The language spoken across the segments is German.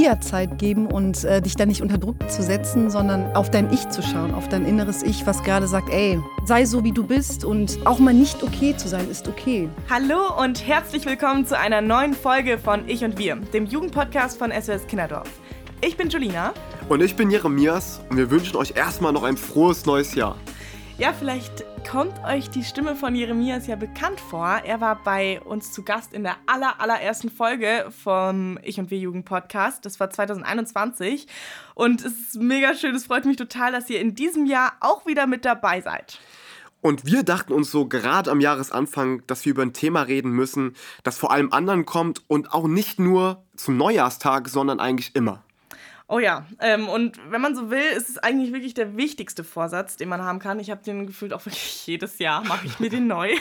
dir Zeit geben und äh, dich da nicht unter Druck zu setzen, sondern auf dein Ich zu schauen, auf dein inneres Ich, was gerade sagt, ey, sei so wie du bist und auch mal nicht okay zu sein, ist okay. Hallo und herzlich willkommen zu einer neuen Folge von Ich und Wir, dem Jugendpodcast von SOS Kinderdorf. Ich bin Julina. Und ich bin Jeremias und wir wünschen euch erstmal noch ein frohes neues Jahr. Ja, vielleicht kommt euch die Stimme von Jeremias ja bekannt vor. Er war bei uns zu Gast in der aller, allerersten Folge vom Ich und Wir Jugend Podcast. Das war 2021. Und es ist mega schön. Es freut mich total, dass ihr in diesem Jahr auch wieder mit dabei seid. Und wir dachten uns so gerade am Jahresanfang, dass wir über ein Thema reden müssen, das vor allem anderen kommt und auch nicht nur zum Neujahrstag, sondern eigentlich immer. Oh ja, ähm, und wenn man so will, ist es eigentlich wirklich der wichtigste Vorsatz, den man haben kann. Ich habe den gefühlt auch wirklich jedes Jahr, mache ich mir den neu.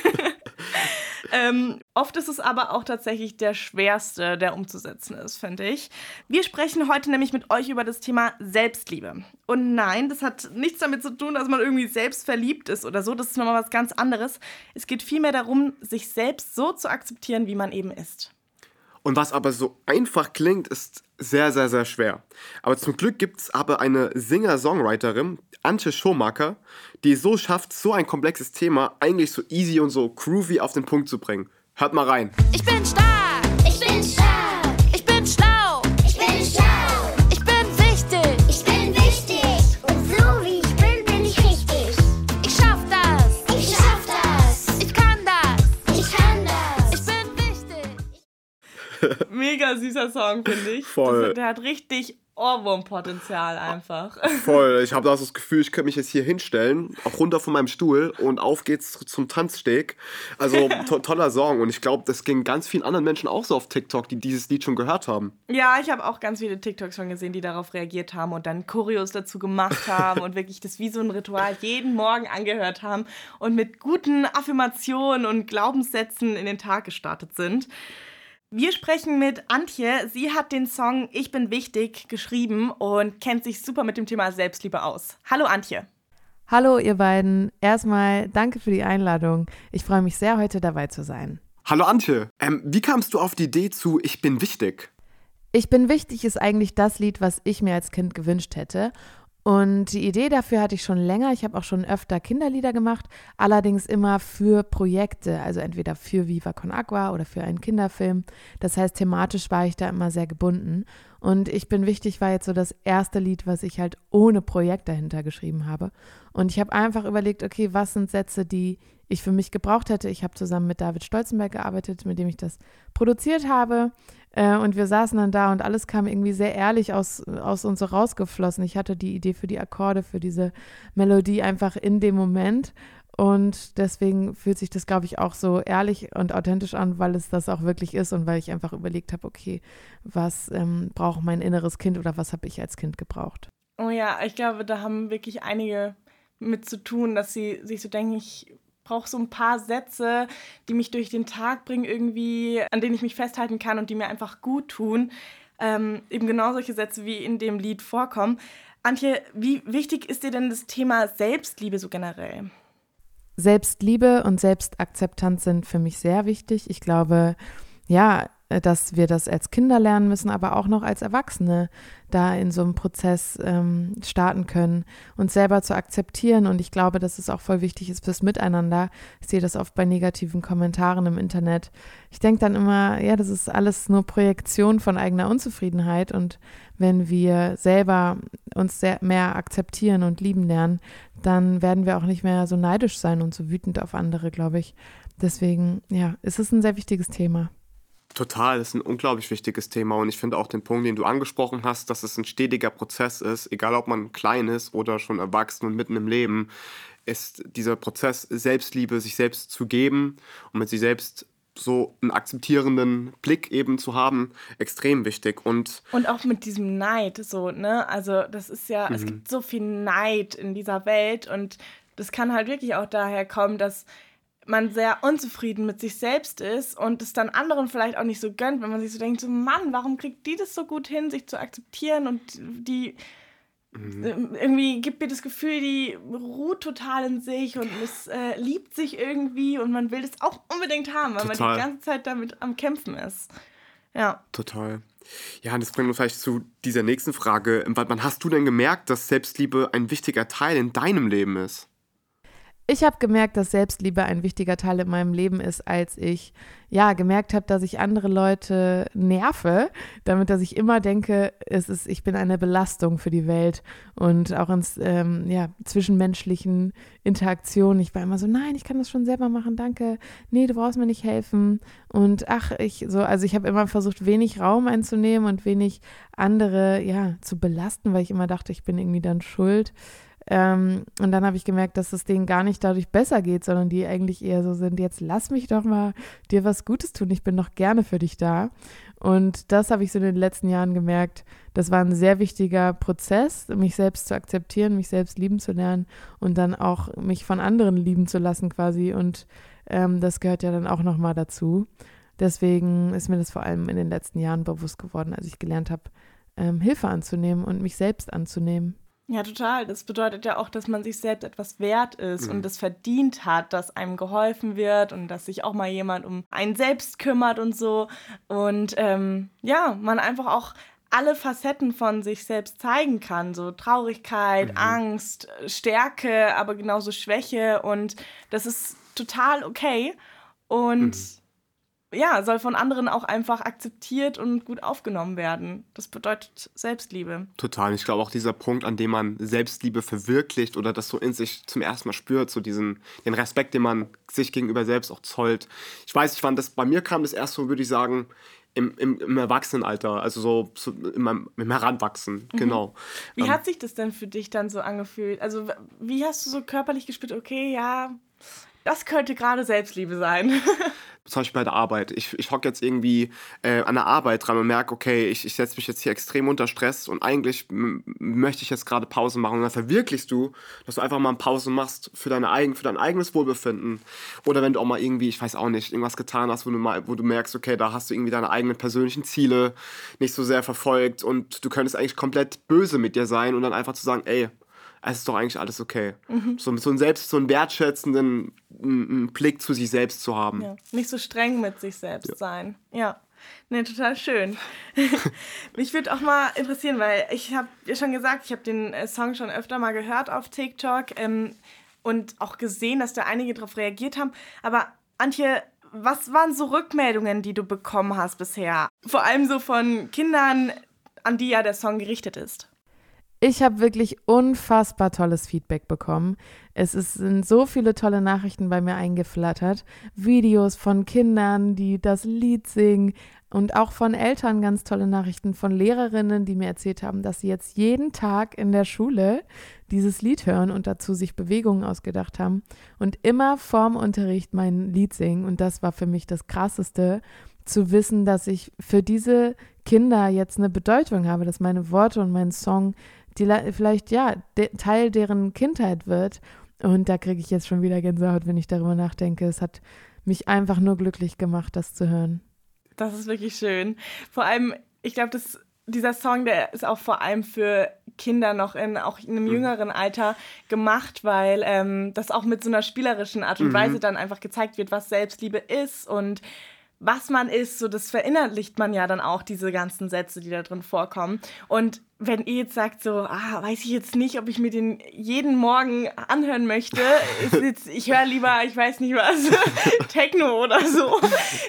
ähm, oft ist es aber auch tatsächlich der schwerste, der umzusetzen ist, finde ich. Wir sprechen heute nämlich mit euch über das Thema Selbstliebe. Und nein, das hat nichts damit zu tun, dass man irgendwie selbst verliebt ist oder so. Das ist nochmal was ganz anderes. Es geht vielmehr darum, sich selbst so zu akzeptieren, wie man eben ist. Und was aber so einfach klingt, ist sehr, sehr, sehr schwer. Aber zum Glück gibt es aber eine Singer-Songwriterin, Antje Schomaker, die es so schafft, so ein komplexes Thema eigentlich so easy und so groovy auf den Punkt zu bringen. Hört mal rein. Ich bin stark. Ich bin stark. Mega süßer Song, finde ich. Voll. Das, der hat richtig Ohrwurmpotenzial einfach. Voll. Ich habe da so das Gefühl, ich könnte mich jetzt hier hinstellen, auch runter von meinem Stuhl und auf geht's zum Tanzsteg. Also to toller Song und ich glaube, das ging ganz vielen anderen Menschen auch so auf TikTok, die dieses Lied schon gehört haben. Ja, ich habe auch ganz viele TikToks schon gesehen, die darauf reagiert haben und dann Choreos dazu gemacht haben und wirklich das wie so ein Ritual jeden Morgen angehört haben und mit guten Affirmationen und Glaubenssätzen in den Tag gestartet sind. Wir sprechen mit Antje. Sie hat den Song Ich bin wichtig geschrieben und kennt sich super mit dem Thema Selbstliebe aus. Hallo Antje. Hallo ihr beiden. Erstmal danke für die Einladung. Ich freue mich sehr, heute dabei zu sein. Hallo Antje. Ähm, wie kamst du auf die Idee zu Ich bin wichtig? Ich bin wichtig ist eigentlich das Lied, was ich mir als Kind gewünscht hätte. Und die Idee dafür hatte ich schon länger. Ich habe auch schon öfter Kinderlieder gemacht, allerdings immer für Projekte, also entweder für Viva Con Agua oder für einen Kinderfilm. Das heißt, thematisch war ich da immer sehr gebunden. Und ich bin wichtig war jetzt so das erste Lied, was ich halt ohne Projekt dahinter geschrieben habe. Und ich habe einfach überlegt, okay, was sind Sätze, die ich für mich gebraucht hätte. Ich habe zusammen mit David Stolzenberg gearbeitet, mit dem ich das produziert habe. Äh, und wir saßen dann da und alles kam irgendwie sehr ehrlich aus, aus uns rausgeflossen. Ich hatte die Idee für die Akkorde, für diese Melodie einfach in dem Moment. Und deswegen fühlt sich das, glaube ich, auch so ehrlich und authentisch an, weil es das auch wirklich ist und weil ich einfach überlegt habe, okay, was ähm, braucht mein inneres Kind oder was habe ich als Kind gebraucht? Oh ja, ich glaube, da haben wirklich einige mit zu tun, dass sie sich so denken, ich brauche so ein paar Sätze, die mich durch den Tag bringen, irgendwie, an denen ich mich festhalten kann und die mir einfach gut tun. Ähm, eben genau solche Sätze, wie in dem Lied vorkommen. Antje, wie wichtig ist dir denn das Thema Selbstliebe so generell? Selbstliebe und Selbstakzeptanz sind für mich sehr wichtig. Ich glaube, ja, dass wir das als Kinder lernen müssen, aber auch noch als Erwachsene da in so einem Prozess ähm, starten können, uns selber zu akzeptieren. Und ich glaube, dass es auch voll wichtig ist fürs Miteinander. Ich sehe das oft bei negativen Kommentaren im Internet. Ich denke dann immer, ja, das ist alles nur Projektion von eigener Unzufriedenheit. Und wenn wir selber uns mehr akzeptieren und lieben lernen, dann werden wir auch nicht mehr so neidisch sein und so wütend auf andere, glaube ich. Deswegen, ja, es ist ein sehr wichtiges Thema. Total, das ist ein unglaublich wichtiges Thema und ich finde auch den Punkt, den du angesprochen hast, dass es ein stetiger Prozess ist, egal ob man klein ist oder schon erwachsen und mitten im Leben, ist dieser Prozess Selbstliebe, sich selbst zu geben und mit sich selbst so einen akzeptierenden Blick eben zu haben, extrem wichtig. Und, und auch mit diesem Neid, so, ne? Also, das ist ja, mhm. es gibt so viel Neid in dieser Welt und das kann halt wirklich auch daher kommen, dass man sehr unzufrieden mit sich selbst ist und es dann anderen vielleicht auch nicht so gönnt, wenn man sich so denkt, so Mann, warum kriegt die das so gut hin, sich zu akzeptieren und die mhm. irgendwie gibt mir das Gefühl, die ruht total in sich und es äh, liebt sich irgendwie und man will das auch unbedingt haben, weil Total. man die ganze Zeit damit am Kämpfen ist. Ja. Total. Ja, und das bringt uns vielleicht zu dieser nächsten Frage. Wann hast du denn gemerkt, dass Selbstliebe ein wichtiger Teil in deinem Leben ist? Ich habe gemerkt, dass Selbstliebe ein wichtiger Teil in meinem Leben ist, als ich ja gemerkt habe, dass ich andere Leute nerve, damit dass ich immer denke, es ist, ich bin eine Belastung für die Welt und auch in ähm, ja, zwischenmenschlichen Interaktionen. Ich war immer so, nein, ich kann das schon selber machen, danke. Nee, du brauchst mir nicht helfen. Und ach, ich so, also ich habe immer versucht, wenig Raum einzunehmen und wenig andere ja zu belasten, weil ich immer dachte, ich bin irgendwie dann schuld. Ähm, und dann habe ich gemerkt, dass es denen gar nicht dadurch besser geht, sondern die eigentlich eher so sind, jetzt lass mich doch mal dir was Gutes tun, ich bin noch gerne für dich da. Und das habe ich so in den letzten Jahren gemerkt, das war ein sehr wichtiger Prozess, mich selbst zu akzeptieren, mich selbst lieben zu lernen und dann auch mich von anderen lieben zu lassen quasi. Und ähm, das gehört ja dann auch nochmal dazu. Deswegen ist mir das vor allem in den letzten Jahren bewusst geworden, als ich gelernt habe, ähm, Hilfe anzunehmen und mich selbst anzunehmen. Ja, total. Das bedeutet ja auch, dass man sich selbst etwas wert ist mhm. und es verdient hat, dass einem geholfen wird und dass sich auch mal jemand um einen selbst kümmert und so. Und ähm, ja, man einfach auch alle Facetten von sich selbst zeigen kann. So Traurigkeit, mhm. Angst, Stärke, aber genauso Schwäche. Und das ist total okay. Und mhm ja, soll von anderen auch einfach akzeptiert und gut aufgenommen werden. Das bedeutet Selbstliebe. Total. Ich glaube auch dieser Punkt, an dem man Selbstliebe verwirklicht oder das so in sich zum ersten Mal spürt, so diesen den Respekt, den man sich gegenüber selbst auch zollt. Ich weiß nicht, wann das bei mir kam, das erste, würde ich sagen, im, im, im Erwachsenenalter, also so, so im, im Heranwachsen, mhm. genau. Wie ähm, hat sich das denn für dich dann so angefühlt? Also wie hast du so körperlich gespürt, okay, ja, das könnte gerade Selbstliebe sein. zum Beispiel bei der Arbeit. Ich, ich hocke jetzt irgendwie äh, an der Arbeit dran und merke, okay, ich, ich setze mich jetzt hier extrem unter Stress und eigentlich möchte ich jetzt gerade Pause machen. Und dann verwirklichst du, dass du einfach mal eine Pause machst für, deine eigen, für dein eigenes Wohlbefinden. Oder wenn du auch mal irgendwie, ich weiß auch nicht, irgendwas getan hast, wo du, mal, wo du merkst, okay, da hast du irgendwie deine eigenen persönlichen Ziele nicht so sehr verfolgt und du könntest eigentlich komplett böse mit dir sein und dann einfach zu sagen, ey, es ist doch eigentlich alles okay. Mhm. So, so einen selbst, so einen wertschätzenden einen Blick zu sich selbst zu haben. Ja. Nicht so streng mit sich selbst ja. sein. Ja. Nee, total schön. Mich würde auch mal interessieren, weil ich habe ja schon gesagt, ich habe den äh, Song schon öfter mal gehört auf TikTok ähm, und auch gesehen, dass da einige darauf reagiert haben. Aber Antje, was waren so Rückmeldungen, die du bekommen hast bisher? Vor allem so von Kindern, an die ja der Song gerichtet ist. Ich habe wirklich unfassbar tolles Feedback bekommen. Es sind so viele tolle Nachrichten bei mir eingeflattert. Videos von Kindern, die das Lied singen und auch von Eltern ganz tolle Nachrichten von Lehrerinnen, die mir erzählt haben, dass sie jetzt jeden Tag in der Schule dieses Lied hören und dazu sich Bewegungen ausgedacht haben und immer vorm Unterricht mein Lied singen. Und das war für mich das Krasseste, zu wissen, dass ich für diese Kinder jetzt eine Bedeutung habe, dass meine Worte und mein Song die vielleicht ja de Teil deren Kindheit wird. Und da kriege ich jetzt schon wieder Gänsehaut, wenn ich darüber nachdenke. Es hat mich einfach nur glücklich gemacht, das zu hören. Das ist wirklich schön. Vor allem, ich glaube, dieser Song, der ist auch vor allem für Kinder noch in auch in einem mhm. jüngeren Alter gemacht, weil ähm, das auch mit so einer spielerischen Art und mhm. Weise dann einfach gezeigt wird, was Selbstliebe ist und was man ist, so das verinnerlicht man ja dann auch, diese ganzen Sätze, die da drin vorkommen. Und wenn ihr jetzt sagt, so, ah, weiß ich jetzt nicht, ob ich mir den jeden Morgen anhören möchte, jetzt, ich höre lieber, ich weiß nicht was, Techno oder so,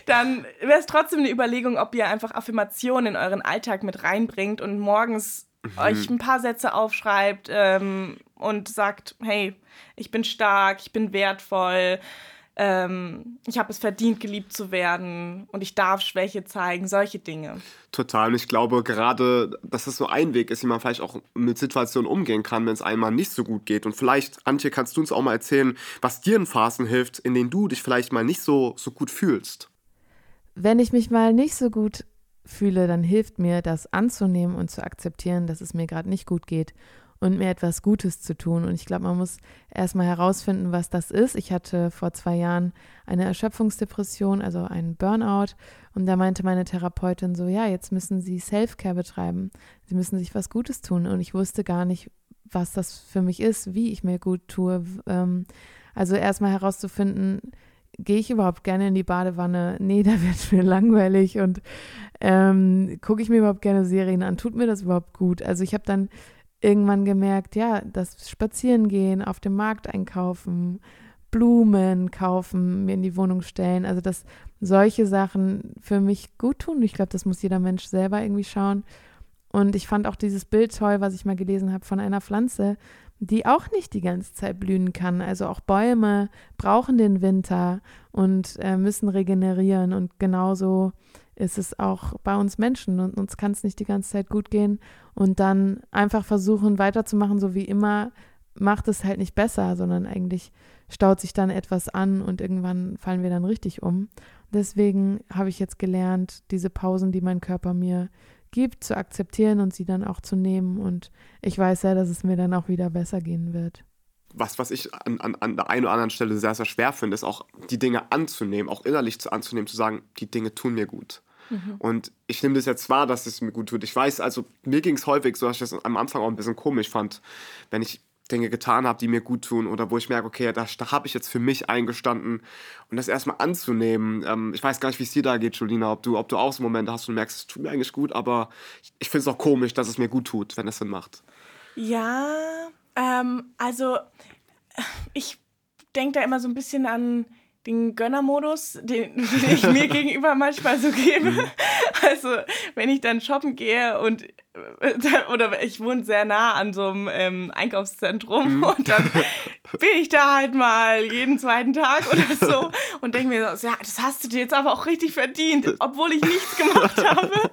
dann wäre es trotzdem eine Überlegung, ob ihr einfach Affirmationen in euren Alltag mit reinbringt und morgens mhm. euch ein paar Sätze aufschreibt ähm, und sagt, hey, ich bin stark, ich bin wertvoll ähm, ich habe es verdient, geliebt zu werden und ich darf Schwäche zeigen, solche Dinge. Total. Und ich glaube gerade, dass das so ein Weg ist, wie man vielleicht auch mit Situationen umgehen kann, wenn es einmal nicht so gut geht. Und vielleicht, Antje, kannst du uns auch mal erzählen, was dir in Phasen hilft, in denen du dich vielleicht mal nicht so, so gut fühlst. Wenn ich mich mal nicht so gut fühle, dann hilft mir, das anzunehmen und zu akzeptieren, dass es mir gerade nicht gut geht und mir etwas Gutes zu tun. Und ich glaube, man muss erstmal herausfinden, was das ist. Ich hatte vor zwei Jahren eine Erschöpfungsdepression, also einen Burnout. Und da meinte meine Therapeutin so, ja, jetzt müssen Sie Self-Care betreiben. Sie müssen sich was Gutes tun. Und ich wusste gar nicht, was das für mich ist, wie ich mir gut tue. Ähm, also erstmal herauszufinden, gehe ich überhaupt gerne in die Badewanne? Nee, da wird mir langweilig und ähm, gucke ich mir überhaupt gerne Serien an? Tut mir das überhaupt gut? Also ich habe dann irgendwann gemerkt, ja, das Spazierengehen, auf dem Markt einkaufen, Blumen kaufen, mir in die Wohnung stellen, also dass solche Sachen für mich gut tun. Ich glaube, das muss jeder Mensch selber irgendwie schauen. Und ich fand auch dieses Bild toll, was ich mal gelesen habe von einer Pflanze, die auch nicht die ganze Zeit blühen kann. Also auch Bäume brauchen den Winter und äh, müssen regenerieren. Und genauso ist es auch bei uns Menschen. Und uns kann es nicht die ganze Zeit gut gehen. Und dann einfach versuchen weiterzumachen, so wie immer, macht es halt nicht besser, sondern eigentlich staut sich dann etwas an und irgendwann fallen wir dann richtig um. Deswegen habe ich jetzt gelernt, diese Pausen, die mein Körper mir gibt, zu akzeptieren und sie dann auch zu nehmen. Und ich weiß ja, dass es mir dann auch wieder besser gehen wird. Was, was ich an, an, an der einen oder anderen Stelle sehr, sehr schwer finde, ist auch die Dinge anzunehmen, auch innerlich zu anzunehmen, zu sagen, die Dinge tun mir gut. Mhm. Und ich nehme das jetzt wahr, dass es mir gut tut. Ich weiß, also mir ging es häufig so, dass ich das am Anfang auch ein bisschen komisch fand, wenn ich Dinge getan habe, die mir gut tun oder wo ich merke, okay, da, da habe ich jetzt für mich eingestanden und das erstmal anzunehmen. Ähm, ich weiß gar nicht, wie es dir da geht, Julina, ob du, ob du auch so Momente hast und merkst, es tut mir eigentlich gut, aber ich, ich finde es auch komisch, dass es mir gut tut, wenn es Sinn macht. Ja, ähm, also ich denke da immer so ein bisschen an den Gönnermodus, den, den ich mir gegenüber manchmal so gebe. Mhm. Also, wenn ich dann shoppen gehe und äh, oder ich wohne sehr nah an so einem ähm, Einkaufszentrum mhm. und dann bin ich da halt mal jeden zweiten Tag oder so und denke mir so, ja, das hast du dir jetzt aber auch richtig verdient, obwohl ich nichts gemacht habe.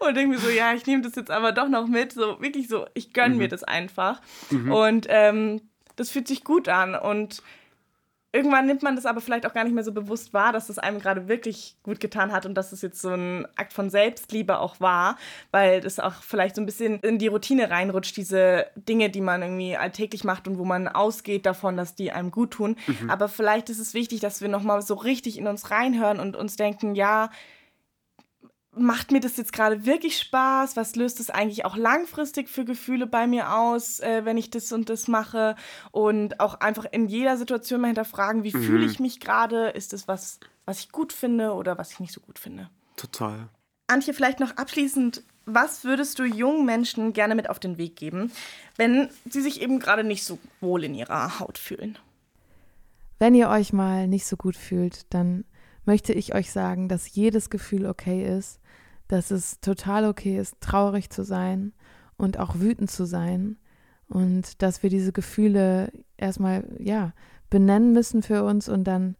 Und denke mir so, ja, ich nehme das jetzt aber doch noch mit. So wirklich so, ich gönne mhm. mir das einfach. Mhm. Und ähm, das fühlt sich gut an. Und irgendwann nimmt man das aber vielleicht auch gar nicht mehr so bewusst wahr, dass das einem gerade wirklich gut getan hat und dass es jetzt so ein Akt von Selbstliebe auch war, weil das auch vielleicht so ein bisschen in die Routine reinrutscht, diese Dinge, die man irgendwie alltäglich macht und wo man ausgeht davon, dass die einem gut tun. Mhm. Aber vielleicht ist es wichtig, dass wir nochmal so richtig in uns reinhören und uns denken, ja, macht mir das jetzt gerade wirklich Spaß? Was löst es eigentlich auch langfristig für Gefühle bei mir aus, äh, wenn ich das und das mache? Und auch einfach in jeder Situation mal hinterfragen, wie mhm. fühle ich mich gerade? Ist das was, was ich gut finde oder was ich nicht so gut finde? Total. Antje, vielleicht noch abschließend, was würdest du jungen Menschen gerne mit auf den Weg geben, wenn sie sich eben gerade nicht so wohl in ihrer Haut fühlen? Wenn ihr euch mal nicht so gut fühlt, dann möchte ich euch sagen, dass jedes Gefühl okay ist, dass es total okay ist, traurig zu sein und auch wütend zu sein und dass wir diese Gefühle erstmal, ja, benennen müssen für uns und dann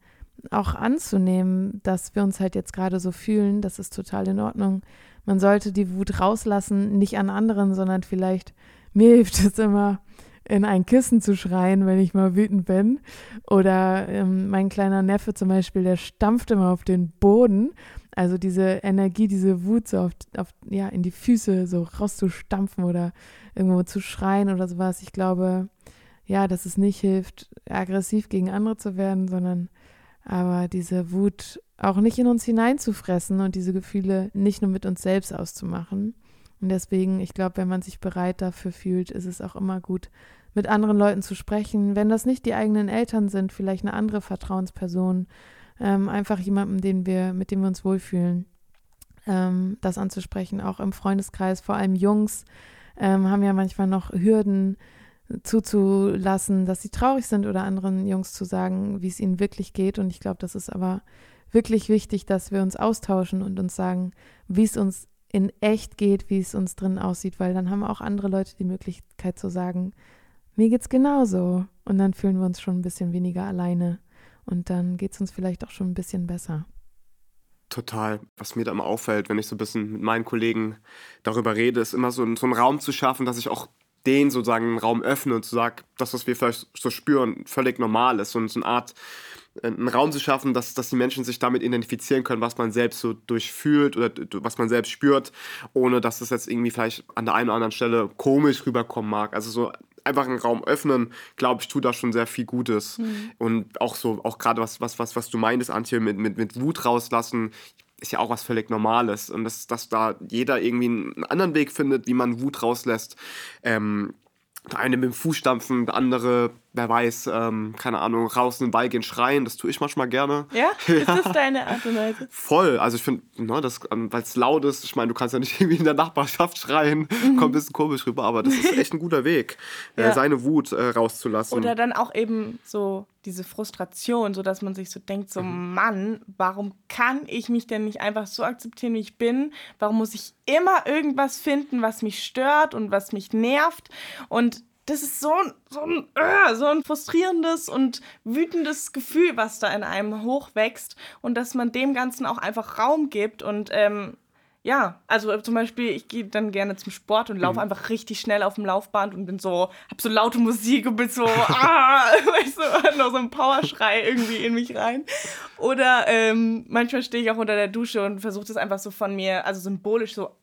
auch anzunehmen, dass wir uns halt jetzt gerade so fühlen, das ist total in Ordnung. Man sollte die Wut rauslassen, nicht an anderen, sondern vielleicht, mir hilft es immer, in ein Kissen zu schreien, wenn ich mal wütend bin. Oder ähm, mein kleiner Neffe zum Beispiel, der stampft immer auf den Boden. Also diese Energie, diese Wut so auf, auf, ja, in die Füße so rauszustampfen oder irgendwo zu schreien oder sowas. Ich glaube, ja, dass es nicht hilft, aggressiv gegen andere zu werden, sondern aber diese Wut auch nicht in uns hineinzufressen und diese Gefühle nicht nur mit uns selbst auszumachen. Und deswegen, ich glaube, wenn man sich bereit dafür fühlt, ist es auch immer gut, mit anderen Leuten zu sprechen. Wenn das nicht die eigenen Eltern sind, vielleicht eine andere Vertrauensperson, ähm, einfach jemanden, den wir, mit dem wir uns wohlfühlen, ähm, das anzusprechen. Auch im Freundeskreis, vor allem Jungs, ähm, haben ja manchmal noch Hürden zuzulassen, dass sie traurig sind oder anderen Jungs zu sagen, wie es ihnen wirklich geht. Und ich glaube, das ist aber wirklich wichtig, dass wir uns austauschen und uns sagen, wie es uns in echt geht, wie es uns drin aussieht, weil dann haben auch andere Leute die Möglichkeit zu sagen, mir geht's genauso. Und dann fühlen wir uns schon ein bisschen weniger alleine. Und dann geht es uns vielleicht auch schon ein bisschen besser. Total. Was mir da immer auffällt, wenn ich so ein bisschen mit meinen Kollegen darüber rede, ist immer so, so einen Raum zu schaffen, dass ich auch den sozusagen einen Raum öffne und sage, das, was wir vielleicht so spüren, völlig normal ist. Und so eine Art einen Raum zu schaffen, dass, dass die Menschen sich damit identifizieren können, was man selbst so durchfühlt oder was man selbst spürt, ohne dass das jetzt irgendwie vielleicht an der einen oder anderen Stelle komisch rüberkommen mag. Also so einfach einen Raum öffnen, glaube ich, tut da schon sehr viel Gutes. Mhm. Und auch so, auch gerade was, was, was, was du meintest, Antje, mit, mit, mit Wut rauslassen, ist ja auch was völlig Normales. Und dass, dass da jeder irgendwie einen anderen Weg findet, wie man Wut rauslässt. Ähm, der eine mit dem Fuß stampfen, der andere wer weiß, ähm, keine Ahnung, raus in den Wald gehen, schreien, das tue ich manchmal gerne. Ja? Ist das deine Art und Weise? Voll, also ich finde, ne, das, ähm, weil es laut ist, ich meine, du kannst ja nicht irgendwie in der Nachbarschaft schreien, kommt ein bisschen komisch rüber, aber das ist echt ein guter Weg, äh, Ja. seine Wut äh, rauszulassen. Oder dann auch eben so diese Frustration, so dass man sich so denkt, so Mann, warum kann ich mich denn nicht einfach so akzeptieren, wie ich bin? Warum muss ich immer irgendwas finden, was mich stört und was mich nervt? Und das ist so ein, so ein, äh, so ein frustrierendes und wütendes Gefühl, was da in einem hochwächst und dass man dem Ganzen auch einfach Raum gibt und ähm, ja, also zum Beispiel, ich gehe dann gerne zum Sport und laufe einfach richtig schnell auf dem Laufband und bin so, hab so laute Musik und bin so, ah, weißt du, noch so ein Powerschrei irgendwie in mich rein. Oder ähm, manchmal stehe ich auch unter der Dusche und versuche das einfach so von mir, also symbolisch so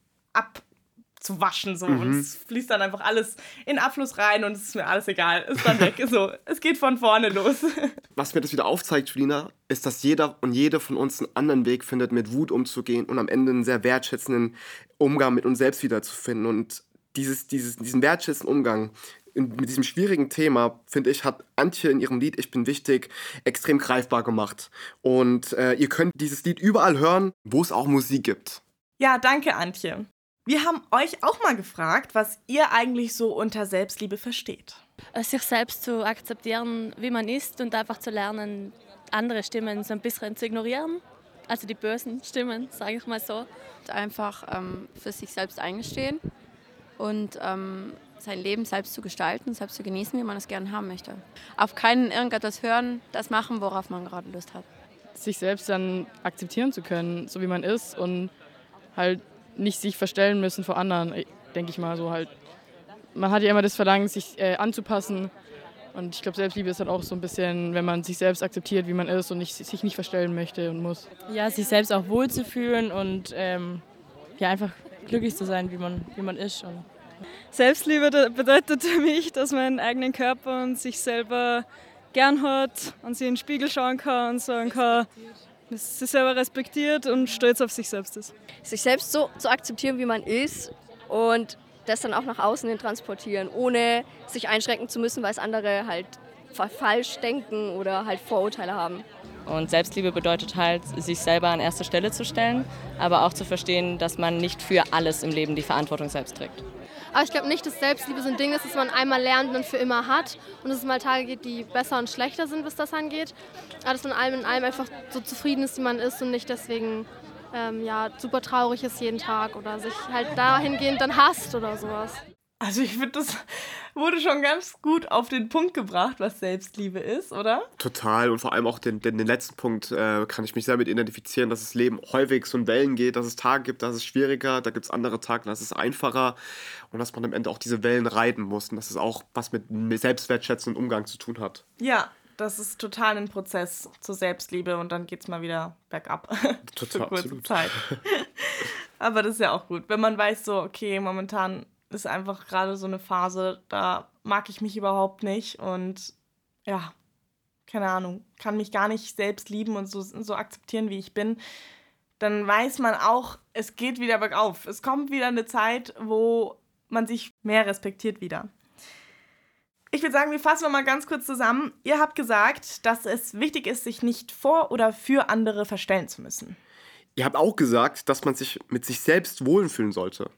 abzuwaschen so und es fließt dann einfach alles in Abfluss rein und es ist mir alles egal, ist dann weg, so, es geht von vorne los. Was mir das wieder aufzeigt, Julina, ist, dass jeder und jede von uns einen anderen Weg findet, mit Wut umzugehen und am Ende einen sehr wertschätzenden Umgang mit uns selbst wiederzufinden. Und dieses, dieses, diesen wertschätzenden Umgang mit diesem schwierigen Thema, finde ich, hat Antje in ihrem Lied Ich bin wichtig extrem greifbar gemacht. Und äh, ihr könnt dieses Lied überall hören, wo es auch Musik gibt. Ja, danke, Antje. Wir haben euch auch mal gefragt, was ihr eigentlich so unter Selbstliebe versteht. Äh, sich selbst zu akzeptieren, wie man ist und einfach zu lernen, andere Stimmen so ein bisschen zu ignorieren. Also die bösen Stimmen, sage ich mal so. einfach ähm, für sich selbst eingestehen und ähm, sein Leben selbst zu gestalten, selbst zu genießen, wie man es gerne haben möchte. Auf keinen irgendetwas hören, das machen, worauf man gerade Lust hat. sich selbst dann akzeptieren zu können, so wie man ist und halt nicht sich verstellen müssen vor anderen, denke ich mal so halt. Man hat ja immer das Verlangen, sich äh, anzupassen und ich glaube, Selbstliebe ist dann auch so ein bisschen, wenn man sich selbst akzeptiert, wie man ist und nicht, sich nicht verstellen möchte und muss. ja, sich selbst auch wohlzufühlen und ähm, ja, einfach glücklich zu sein, wie man, wie man ist. Und Selbstliebe bedeutet für mich, dass man einen eigenen Körper und sich selber gern hat und sich in den Spiegel schauen kann und sagen kann, dass sich selber respektiert und stolz auf sich selbst ist. sich selbst so zu akzeptieren, wie man ist und das dann auch nach außen hin transportieren, ohne sich einschränken zu müssen, weil es andere halt fa- falsch denken oder halt Vorurteile haben. Und Selbstliebe bedeutet halt, sich selber an erste Stelle zu stellen, aber auch zu verstehen, dass man nicht für alles im Leben die Verantwortung selbst trägt. Aber ich glaube nicht, dass Selbstliebe so ein Ding ist, das man einmal lernt und dann für immer hat. Und dass es mal Tage gibt, die besser und schlechter sind, was das angeht. Aber dass man allem in allem einfach so zufrieden ist, wie man ist und nicht deswegen ähm, ja, super traurig ist jeden Tag oder sich halt dahingehend dann hasst oder sowas. Also ich finde, das wurde schon ganz gut auf den Punkt gebracht, was Selbstliebe ist, oder? Total und vor allem auch den, den, den letzten Punkt äh, kann ich mich sehr mit identifizieren, dass das Leben häufig so in Wellen geht, dass es Tage gibt, da ist es schwieriger, da gibt es andere Tage, da ist es einfacher und dass man am Ende auch diese Wellen reiten muss und dass es auch was mit selbstwertschätzendem Umgang zu tun hat. Ja, das ist total ein Prozess zur Selbstliebe und dann geht's mal wieder bergab. Total, Für kurze absolut. Zeit. Aber das ist ja auch gut, wenn man weiß, so, okay, momentan ist einfach gerade so eine Phase, da mag ich mich überhaupt nicht und ja, keine Ahnung, kann mich gar nicht selbst lieben und so, so akzeptieren, wie ich bin, dann weiß man auch, es geht wieder bergauf. Es kommt wieder eine Zeit, wo man sich mehr respektiert wieder. Ich würde sagen, wir fassen mal ganz kurz zusammen. Ihr habt gesagt, dass es wichtig ist, sich nicht vor oder für andere verstellen zu müssen. Ihr habt auch gesagt, dass man sich mit sich selbst wohlfühlen sollte.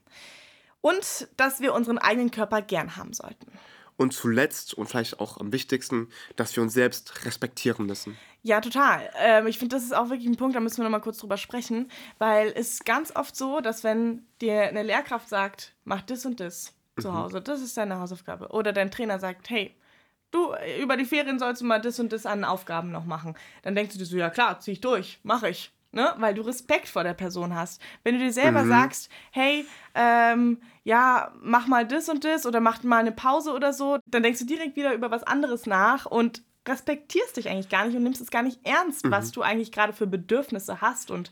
Und dass wir unseren eigenen Körper gern haben sollten. Und zuletzt und vielleicht auch am wichtigsten, dass wir uns selbst respektieren müssen. Ja, total. Ähm, ich finde, das ist auch wirklich ein Punkt, da müssen wir noch mal kurz drüber sprechen, weil es ist ganz oft so, dass wenn dir eine Lehrkraft sagt, mach das und das zu Mhm. Hause, das ist deine Hausaufgabe, oder dein Trainer sagt, hey, du, über die Ferien sollst du mal das und das an Aufgaben noch machen, dann denkst du dir so, ja klar, zieh ich durch, mache ich. Ne? Weil du Respekt vor der Person hast. Wenn du dir selber Mhm. sagst, hey, ähm, ja, mach mal das und das oder mach mal eine Pause oder so, dann denkst du direkt wieder über was anderes nach und respektierst dich eigentlich gar nicht und nimmst es gar nicht ernst, Mhm. was du eigentlich gerade für Bedürfnisse hast und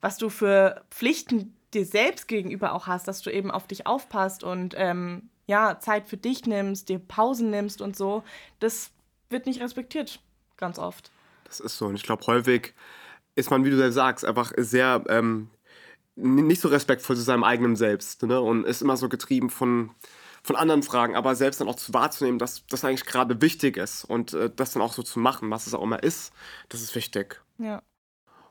was du für Pflichten dir selbst gegenüber auch hast, dass du eben auf dich aufpasst und ähm, ja, Zeit für dich nimmst, dir Pausen nimmst und so. Das wird nicht respektiert, ganz oft. Das ist so. Und ich glaube, häufig ist man, wie du selbst sagst, einfach sehr ähm, nicht so respektvoll zu seinem eigenen Selbst. Ne? Und ist immer so getrieben von, von anderen Fragen, aber selbst dann auch zu wahrzunehmen, dass das eigentlich gerade wichtig ist und äh, das dann auch so zu machen, was es auch immer ist, das ist wichtig. Ja.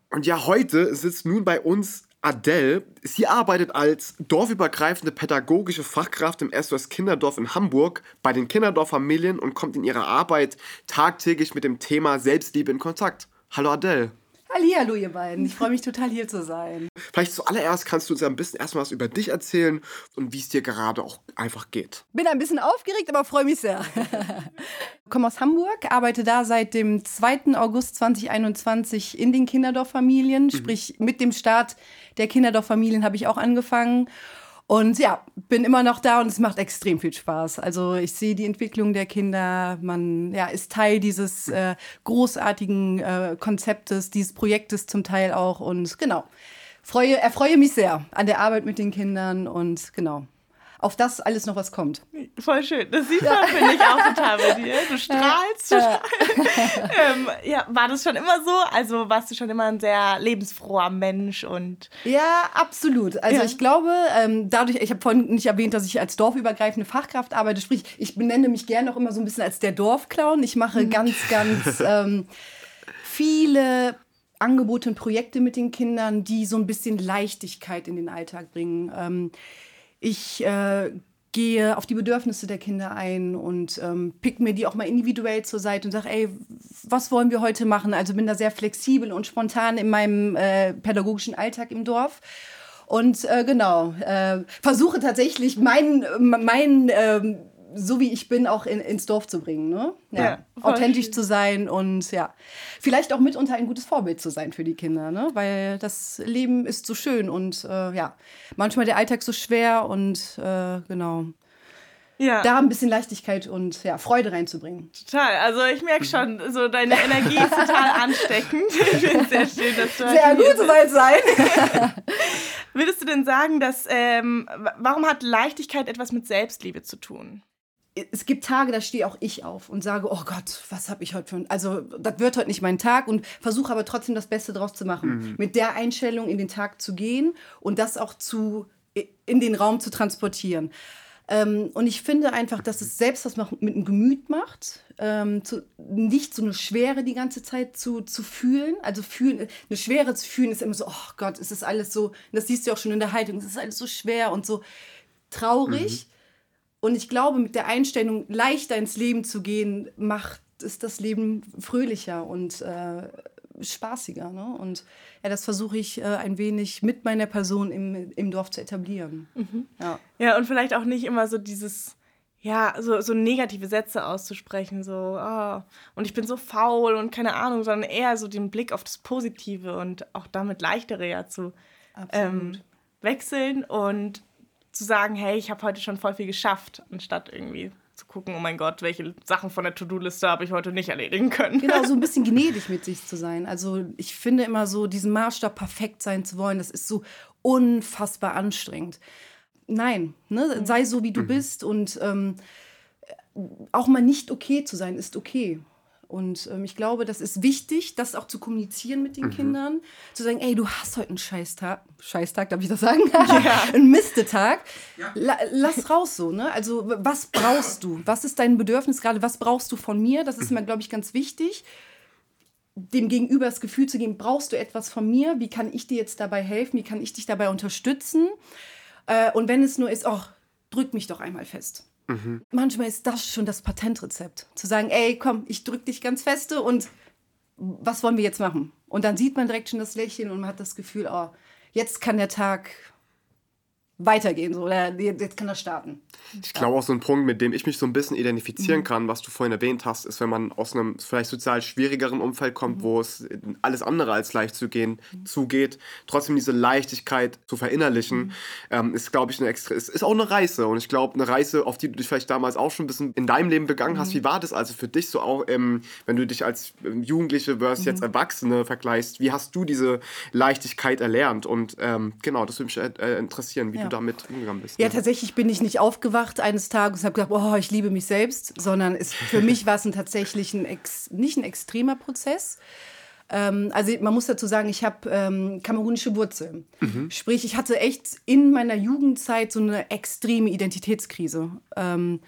Und ja, heute sitzt nun bei uns Adele. Sie arbeitet als dorfübergreifende pädagogische Fachkraft im SOS Kinderdorf in Hamburg bei den Kinderdorffamilien und kommt in ihrer Arbeit tagtäglich mit dem Thema Selbstliebe in Kontakt. Hallo Adele. Hallihallo, ihr beiden. Ich freue mich total, hier zu sein. Vielleicht zuallererst kannst du uns ein bisschen erstmal was über dich erzählen und wie es dir gerade auch einfach geht. Bin ein bisschen aufgeregt, aber freue mich sehr. komme aus Hamburg, arbeite da seit dem 2. August 2021 in den Kinderdorffamilien, mhm. sprich mit dem Start der Kinderdorffamilien habe ich auch angefangen und ja, bin immer noch da und es macht extrem viel Spaß. Also ich sehe die Entwicklung der Kinder, man ja, ist Teil dieses äh, großartigen äh, Konzeptes, dieses Projektes zum Teil auch. Und genau, freue, erfreue mich sehr an der Arbeit mit den Kindern und genau auf das alles noch was kommt. Voll schön. Das sieht man, finde ich, auch total bei dir. Du strahlst total. ähm, ja, war das schon immer so? Also warst du schon immer ein sehr lebensfroher Mensch und. Ja, absolut. Also ja. ich glaube, ähm, dadurch, ich habe vorhin nicht erwähnt, dass ich als dorfübergreifende Fachkraft arbeite. Sprich, ich benenne mich gerne auch immer so ein bisschen als der Dorfclown. Ich mache mhm. ganz, ganz ähm, viele Angebote und Projekte mit den Kindern, die so ein bisschen Leichtigkeit in den Alltag bringen. Ähm, ich äh, gehe auf die Bedürfnisse der Kinder ein und ähm, pick mir die auch mal individuell zur Seite und sage, ey, was wollen wir heute machen? Also bin da sehr flexibel und spontan in meinem äh, pädagogischen Alltag im Dorf. Und äh, genau, äh, versuche tatsächlich mein, mein ähm, so wie ich bin, auch in, ins Dorf zu bringen. Ne? Ja. ja Authentisch schön. zu sein und ja, vielleicht auch mitunter ein gutes Vorbild zu sein für die Kinder, ne? weil das Leben ist so schön und äh, ja, manchmal der Alltag so schwer und äh, genau. Ja. Da ein bisschen Leichtigkeit und ja, Freude reinzubringen. Total. Also ich merke schon, so deine Energie ist total ansteckend. Ich finde es sehr schön, dass du Sehr gut, so soll es sein. Würdest du denn sagen, dass ähm, warum hat Leichtigkeit etwas mit Selbstliebe zu tun? Es gibt Tage, da stehe auch ich auf und sage, oh Gott, was habe ich heute für ein... Also das wird heute nicht mein Tag und versuche aber trotzdem das Beste draus zu machen. Mhm. Mit der Einstellung in den Tag zu gehen und das auch zu, in den Raum zu transportieren. Ähm, und ich finde einfach, dass es selbst was mit dem Gemüt macht, ähm, zu, nicht so eine Schwere die ganze Zeit zu, zu fühlen. Also fühlen, eine Schwere zu fühlen ist immer so, oh Gott, es ist alles so, das siehst du auch schon in der Haltung, es ist alles so schwer und so traurig. Mhm. Und ich glaube, mit der Einstellung, leichter ins Leben zu gehen, macht es das Leben fröhlicher und äh, spaßiger. Ne? Und ja, das versuche ich äh, ein wenig mit meiner Person im, im Dorf zu etablieren. Mhm. Ja. ja, und vielleicht auch nicht immer so dieses, ja, so, so negative Sätze auszusprechen, so, oh, und ich bin so faul und keine Ahnung, sondern eher so den Blick auf das Positive und auch damit leichtere ja zu ähm, wechseln und zu sagen, hey, ich habe heute schon voll viel geschafft, anstatt irgendwie zu gucken, oh mein Gott, welche Sachen von der To-Do-Liste habe ich heute nicht erledigen können. Genau, so ein bisschen gnädig mit sich zu sein. Also ich finde immer so, diesen Maßstab perfekt sein zu wollen, das ist so unfassbar anstrengend. Nein, ne? sei so, wie du mhm. bist und ähm, auch mal nicht okay zu sein, ist okay. Und ähm, ich glaube, das ist wichtig, das auch zu kommunizieren mit den mhm. Kindern. Zu sagen, ey, du hast heute einen Scheißtag. Scheißtag, darf ich das sagen? Ja. Ein Mistetag. Ja. La lass raus so, ne? Also, was brauchst du? Was ist dein Bedürfnis gerade? Was brauchst du von mir? Das ist mhm. mir, glaube ich, ganz wichtig dem Gegenüber das Gefühl zu geben, brauchst du etwas von mir? Wie kann ich dir jetzt dabei helfen? Wie kann ich dich dabei unterstützen? Äh, und wenn es nur ist, oh, drück mich doch einmal fest. Mhm. Manchmal ist das schon das Patentrezept. Zu sagen, ey, komm, ich drück dich ganz feste und was wollen wir jetzt machen? Und dann sieht man direkt schon das Lächeln und man hat das Gefühl, oh, jetzt kann der Tag weitergehen so, oder jetzt kann er starten. Ich glaube auch so ein Punkt, mit dem ich mich so ein bisschen identifizieren mhm. kann, was du vorhin erwähnt hast, ist, wenn man aus einem vielleicht sozial schwierigeren Umfeld kommt, mhm. wo es alles andere als leicht zu gehen, mhm. zugeht, trotzdem diese Leichtigkeit zu verinnerlichen, mhm. ähm, ist, glaube ich, eine extra, ist, ist auch eine Reise. Und ich glaube, eine Reise, auf die du dich vielleicht damals auch schon ein bisschen in deinem Leben begangen hast. Mhm. Wie war das also für dich so auch, ähm, wenn du dich als ähm, Jugendliche versus jetzt mhm. Erwachsene vergleichst? Wie hast du diese Leichtigkeit erlernt? Und ähm, genau, das würde mich äh, interessieren, wie ja. du damit umgegangen bist. Ja, ne? tatsächlich bin ich nicht aufgewacht eines Tages und habe gedacht, oh, ich liebe mich selbst, sondern es, für mich war es ein tatsächlich ein, nicht ein extremer Prozess. Ähm, also man muss dazu sagen, ich habe ähm, kamerunische Wurzeln. Sprich, ich hatte echt in meiner Jugendzeit so eine extreme Identitätskrise. Ähm,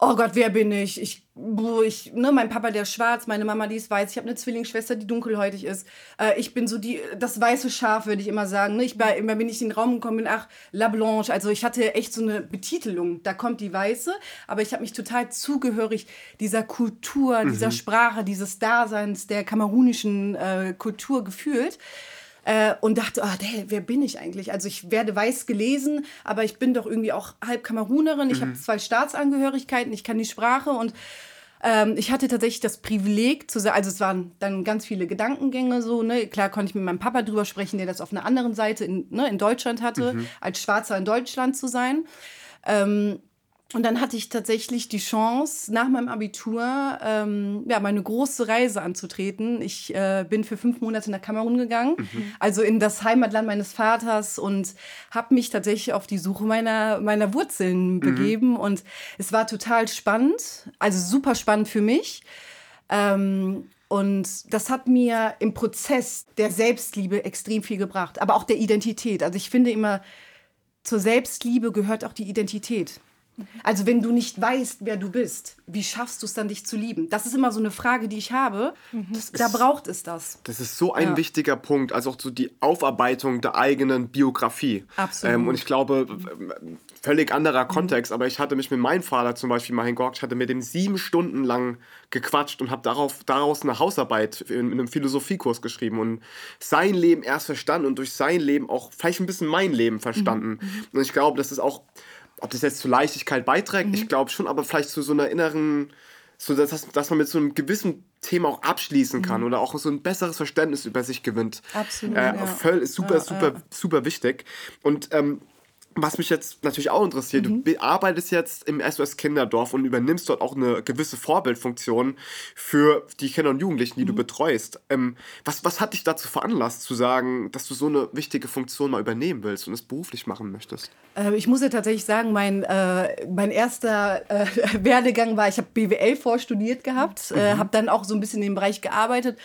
oh Gott, wer bin ich? Ich, boah, ich ne, mein Papa, der ist schwarz, meine Mama, die ist weiß. Ich habe eine Zwillingsschwester, die dunkelhäutig ist. Äh, ich bin so die, das weiße Schaf, würde ich immer sagen. Ne? Ich war, immer, wenn ich in den Raum gekommen bin, ach, La Blanche. Also ich hatte echt so eine Betitelung. Da kommt die Weiße, aber ich habe mich total zugehörig dieser Kultur, dieser Mhm. Sprache, dieses Daseins der kamerunischen äh, Kultur gefühlt. Äh, und dachte, ah, der, wer bin ich eigentlich? Also ich werde weiß gelesen, aber ich bin doch irgendwie auch halb Kamerunerin. Ich Mhm. habe zwei Staatsangehörigkeiten, ich kann die Sprache und ähm, ich hatte tatsächlich das Privileg zu sagen, also es waren dann ganz viele Gedankengänge so, ne? Klar konnte ich mit meinem Papa drüber sprechen, der das auf einer anderen Seite in, ne, in Deutschland hatte, Mhm. als Schwarzer in Deutschland zu sein. Ähm, und dann hatte ich tatsächlich die Chance, nach meinem Abitur ähm, ja, meine große Reise anzutreten. Ich äh, bin für fünf Monate nach Kamerun gegangen, also in das Heimatland meines Vaters und habe mich tatsächlich auf die Suche meiner, meiner Wurzeln begeben. Und es war total spannend, also super spannend für mich. Ähm, und das hat mir im Prozess der Selbstliebe extrem viel gebracht, aber auch der Identität. Also ich finde immer, zur Selbstliebe gehört auch die Identität. Also wenn du nicht weißt, wer du bist, wie schaffst du es dann, dich zu lieben? Das ist immer so eine Frage, die ich habe. da braucht es das. Das ist so ein Ja. wichtiger Punkt, also auch so die Aufarbeitung der eigenen Biografie. Absolut. Ähm, und ich glaube, völlig anderer Kontext, aber ich hatte mich mit meinem Vater zum Beispiel mal hingehockt, ich hatte mit dem sieben Stunden lang gequatscht und habe darauf, daraus eine Hausarbeit in, in einem Philosophiekurs geschrieben und sein Leben erst verstanden und durch sein Leben auch vielleicht ein bisschen mein Leben verstanden. Und ich glaube, das ist auch, ob das jetzt zur Leichtigkeit beiträgt, ich glaube schon, aber vielleicht zu so einer inneren so dass, dass man mit so einem gewissen Thema auch abschließen kann oder auch so ein besseres Verständnis über sich gewinnt. Absolut, Äh, ja. voll, ist super, Ja, super, ja. super wichtig. Und ähm, was mich jetzt natürlich auch interessiert, Mhm. du arbeitest jetzt im SOS Kinderdorf und übernimmst dort auch eine gewisse Vorbildfunktion für die Kinder und Jugendlichen, die du Mhm. betreust. Ähm, was, was hat dich dazu veranlasst, zu sagen, dass du so eine wichtige Funktion mal übernehmen willst und es beruflich machen möchtest? Äh, ich muss ja tatsächlich sagen, mein, äh, mein erster äh, Werdegang war, ich habe BWL vorstudiert gehabt, äh, Mhm. habe dann auch so ein bisschen in dem Bereich gearbeitet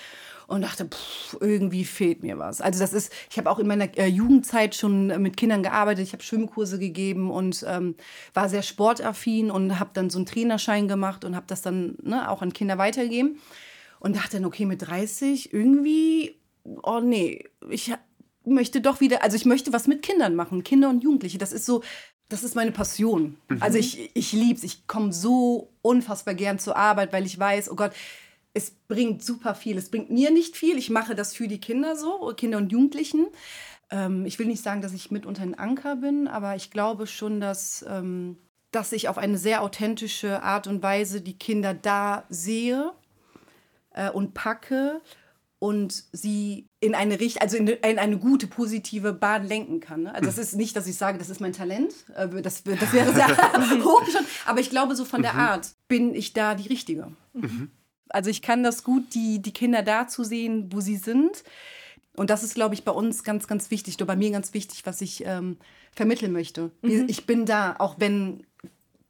und dachte, pff, irgendwie fehlt mir was. Also das ist, ich habe auch in meiner äh, Jugendzeit schon mit Kindern gearbeitet, ich habe Schwimmkurse gegeben und ähm, war sehr sportaffin und habe dann so einen Trainerschein gemacht und habe das dann ne, auch an Kinder weitergegeben und dachte dann, okay, mit 30 irgendwie, oh nee, ich möchte doch wieder, also ich möchte was mit Kindern machen, Kinder und Jugendliche. Das ist so, das ist meine Passion. Mhm. Also ich, ich liebe es. Ich komme so unfassbar gern zur Arbeit, weil ich weiß, oh Gott, es bringt super viel. Es bringt mir nicht viel. Ich mache das für die Kinder so, Kinder und Jugendlichen. Ähm, ich will nicht sagen, dass ich mitunter ein Anker bin, aber ich glaube schon, dass, ähm, dass ich auf eine sehr authentische Art und Weise die Kinder da sehe äh, und packe und sie in eine Richtung, also in, in eine gute, positive Bahn lenken kann. Ne? Also das ist nicht, dass ich sage, das ist mein Talent. Äh, Das, das wäre sehr hoch schon. Aber ich glaube, so von der Mhm. Art bin ich da die Richtige. Also ich kann das gut, die, die Kinder da zu sehen, wo sie sind. Und das ist, glaube ich, bei uns ganz, ganz wichtig, oder bei mir ganz wichtig, was ich ähm, vermitteln möchte. Mhm. Ich bin da, auch wenn,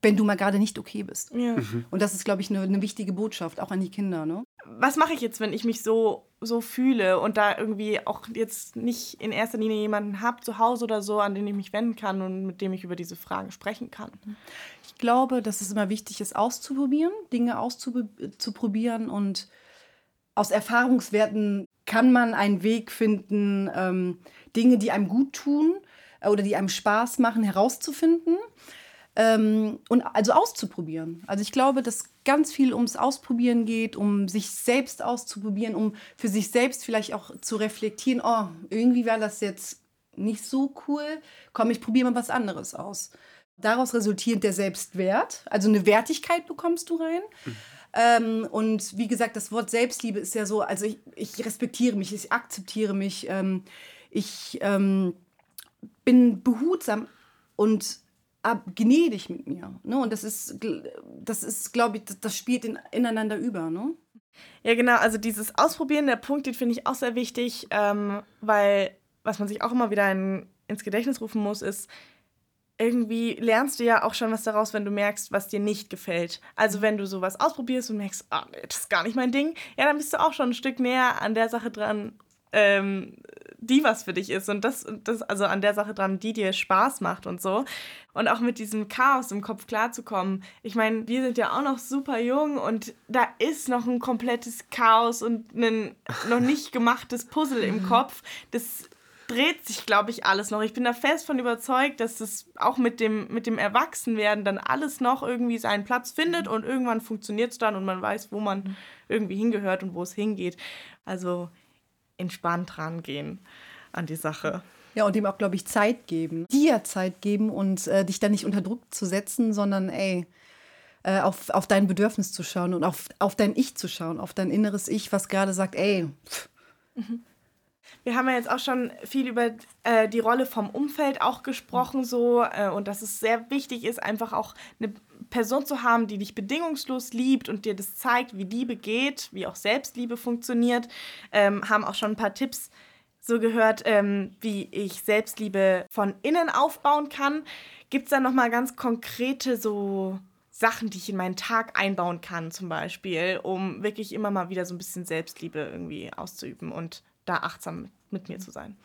wenn du mal gerade nicht okay bist. Ja. Und das ist, glaube ich, eine, eine wichtige Botschaft, auch an die Kinder. Ne? Was mache ich jetzt, wenn ich mich so, so fühle und da irgendwie auch jetzt nicht in erster Linie jemanden habe zu Hause oder so, an den ich mich wenden kann und mit dem ich über diese Fragen sprechen kann? Ich glaube, dass es immer wichtig ist, auszuprobieren, Dinge auszuprobieren und aus Erfahrungswerten kann man einen Weg finden, ähm, Dinge, die einem gut tun äh, oder die einem Spaß machen, herauszufinden ähm, und also auszuprobieren. Also ich glaube, dass ganz viel ums Ausprobieren geht, um sich selbst auszuprobieren, um für sich selbst vielleicht auch zu reflektieren, oh, irgendwie war das jetzt nicht so cool, komm, ich probiere mal was anderes aus. Daraus resultiert der Selbstwert, also eine Wertigkeit bekommst du rein. Ähm, und wie gesagt, das Wort Selbstliebe ist ja so, also ich, ich respektiere mich, ich akzeptiere mich, ähm, ich ähm, bin behutsam und gnädig mit mir. Ne? Und das ist, das ist, glaube ich, das, spielt in, ineinander über. Ne? Ja, genau, also dieses Ausprobieren, der Punkt, den finde ich auch sehr wichtig, ähm, weil was man sich auch immer wieder in, ins Gedächtnis rufen muss, ist, irgendwie lernst du ja auch schon was daraus, wenn du merkst, was dir nicht gefällt. Also wenn du sowas ausprobierst und merkst, ah, nee, das ist gar nicht mein Ding, ja, dann bist du auch schon ein Stück näher an der Sache dran, ähm, die was für dich ist und das, das, also an der Sache dran, die dir Spaß macht und so. Und auch mit diesem Chaos im Kopf klarzukommen. Ich meine, wir sind ja auch noch super jung und da ist noch ein komplettes Chaos und ein noch nicht gemachtes Puzzle im Kopf. Das dreht sich, glaube ich, alles noch. Ich bin da fest von überzeugt, dass das auch mit dem, mit dem Erwachsenwerden dann alles noch irgendwie seinen Platz findet und irgendwann funktioniert es dann und man weiß, wo man irgendwie hingehört und wo es hingeht. Also entspannt rangehen an die Sache. Ja, und dem auch, glaube ich, Zeit geben. Dir Zeit geben und äh, dich dann nicht unter Druck zu setzen, sondern ey, äh, auf, auf dein Bedürfnis zu schauen und auf, auf dein Ich zu schauen, auf dein inneres Ich, was gerade sagt, ey. Mhm. Wir haben ja jetzt auch schon viel über äh, die Rolle vom Umfeld auch gesprochen, so äh, und dass es sehr wichtig ist, einfach auch eine Person zu haben, die dich bedingungslos liebt und dir das zeigt, wie Liebe geht, wie auch Selbstliebe funktioniert. Ähm, haben auch schon ein paar Tipps so gehört, ähm, wie ich Selbstliebe von innen aufbauen kann. Gibt es da nochmal ganz konkrete so Sachen, die ich in meinen Tag einbauen kann, zum Beispiel, um wirklich immer mal wieder so ein bisschen Selbstliebe irgendwie auszuüben und da achtsam mit mir zu sein?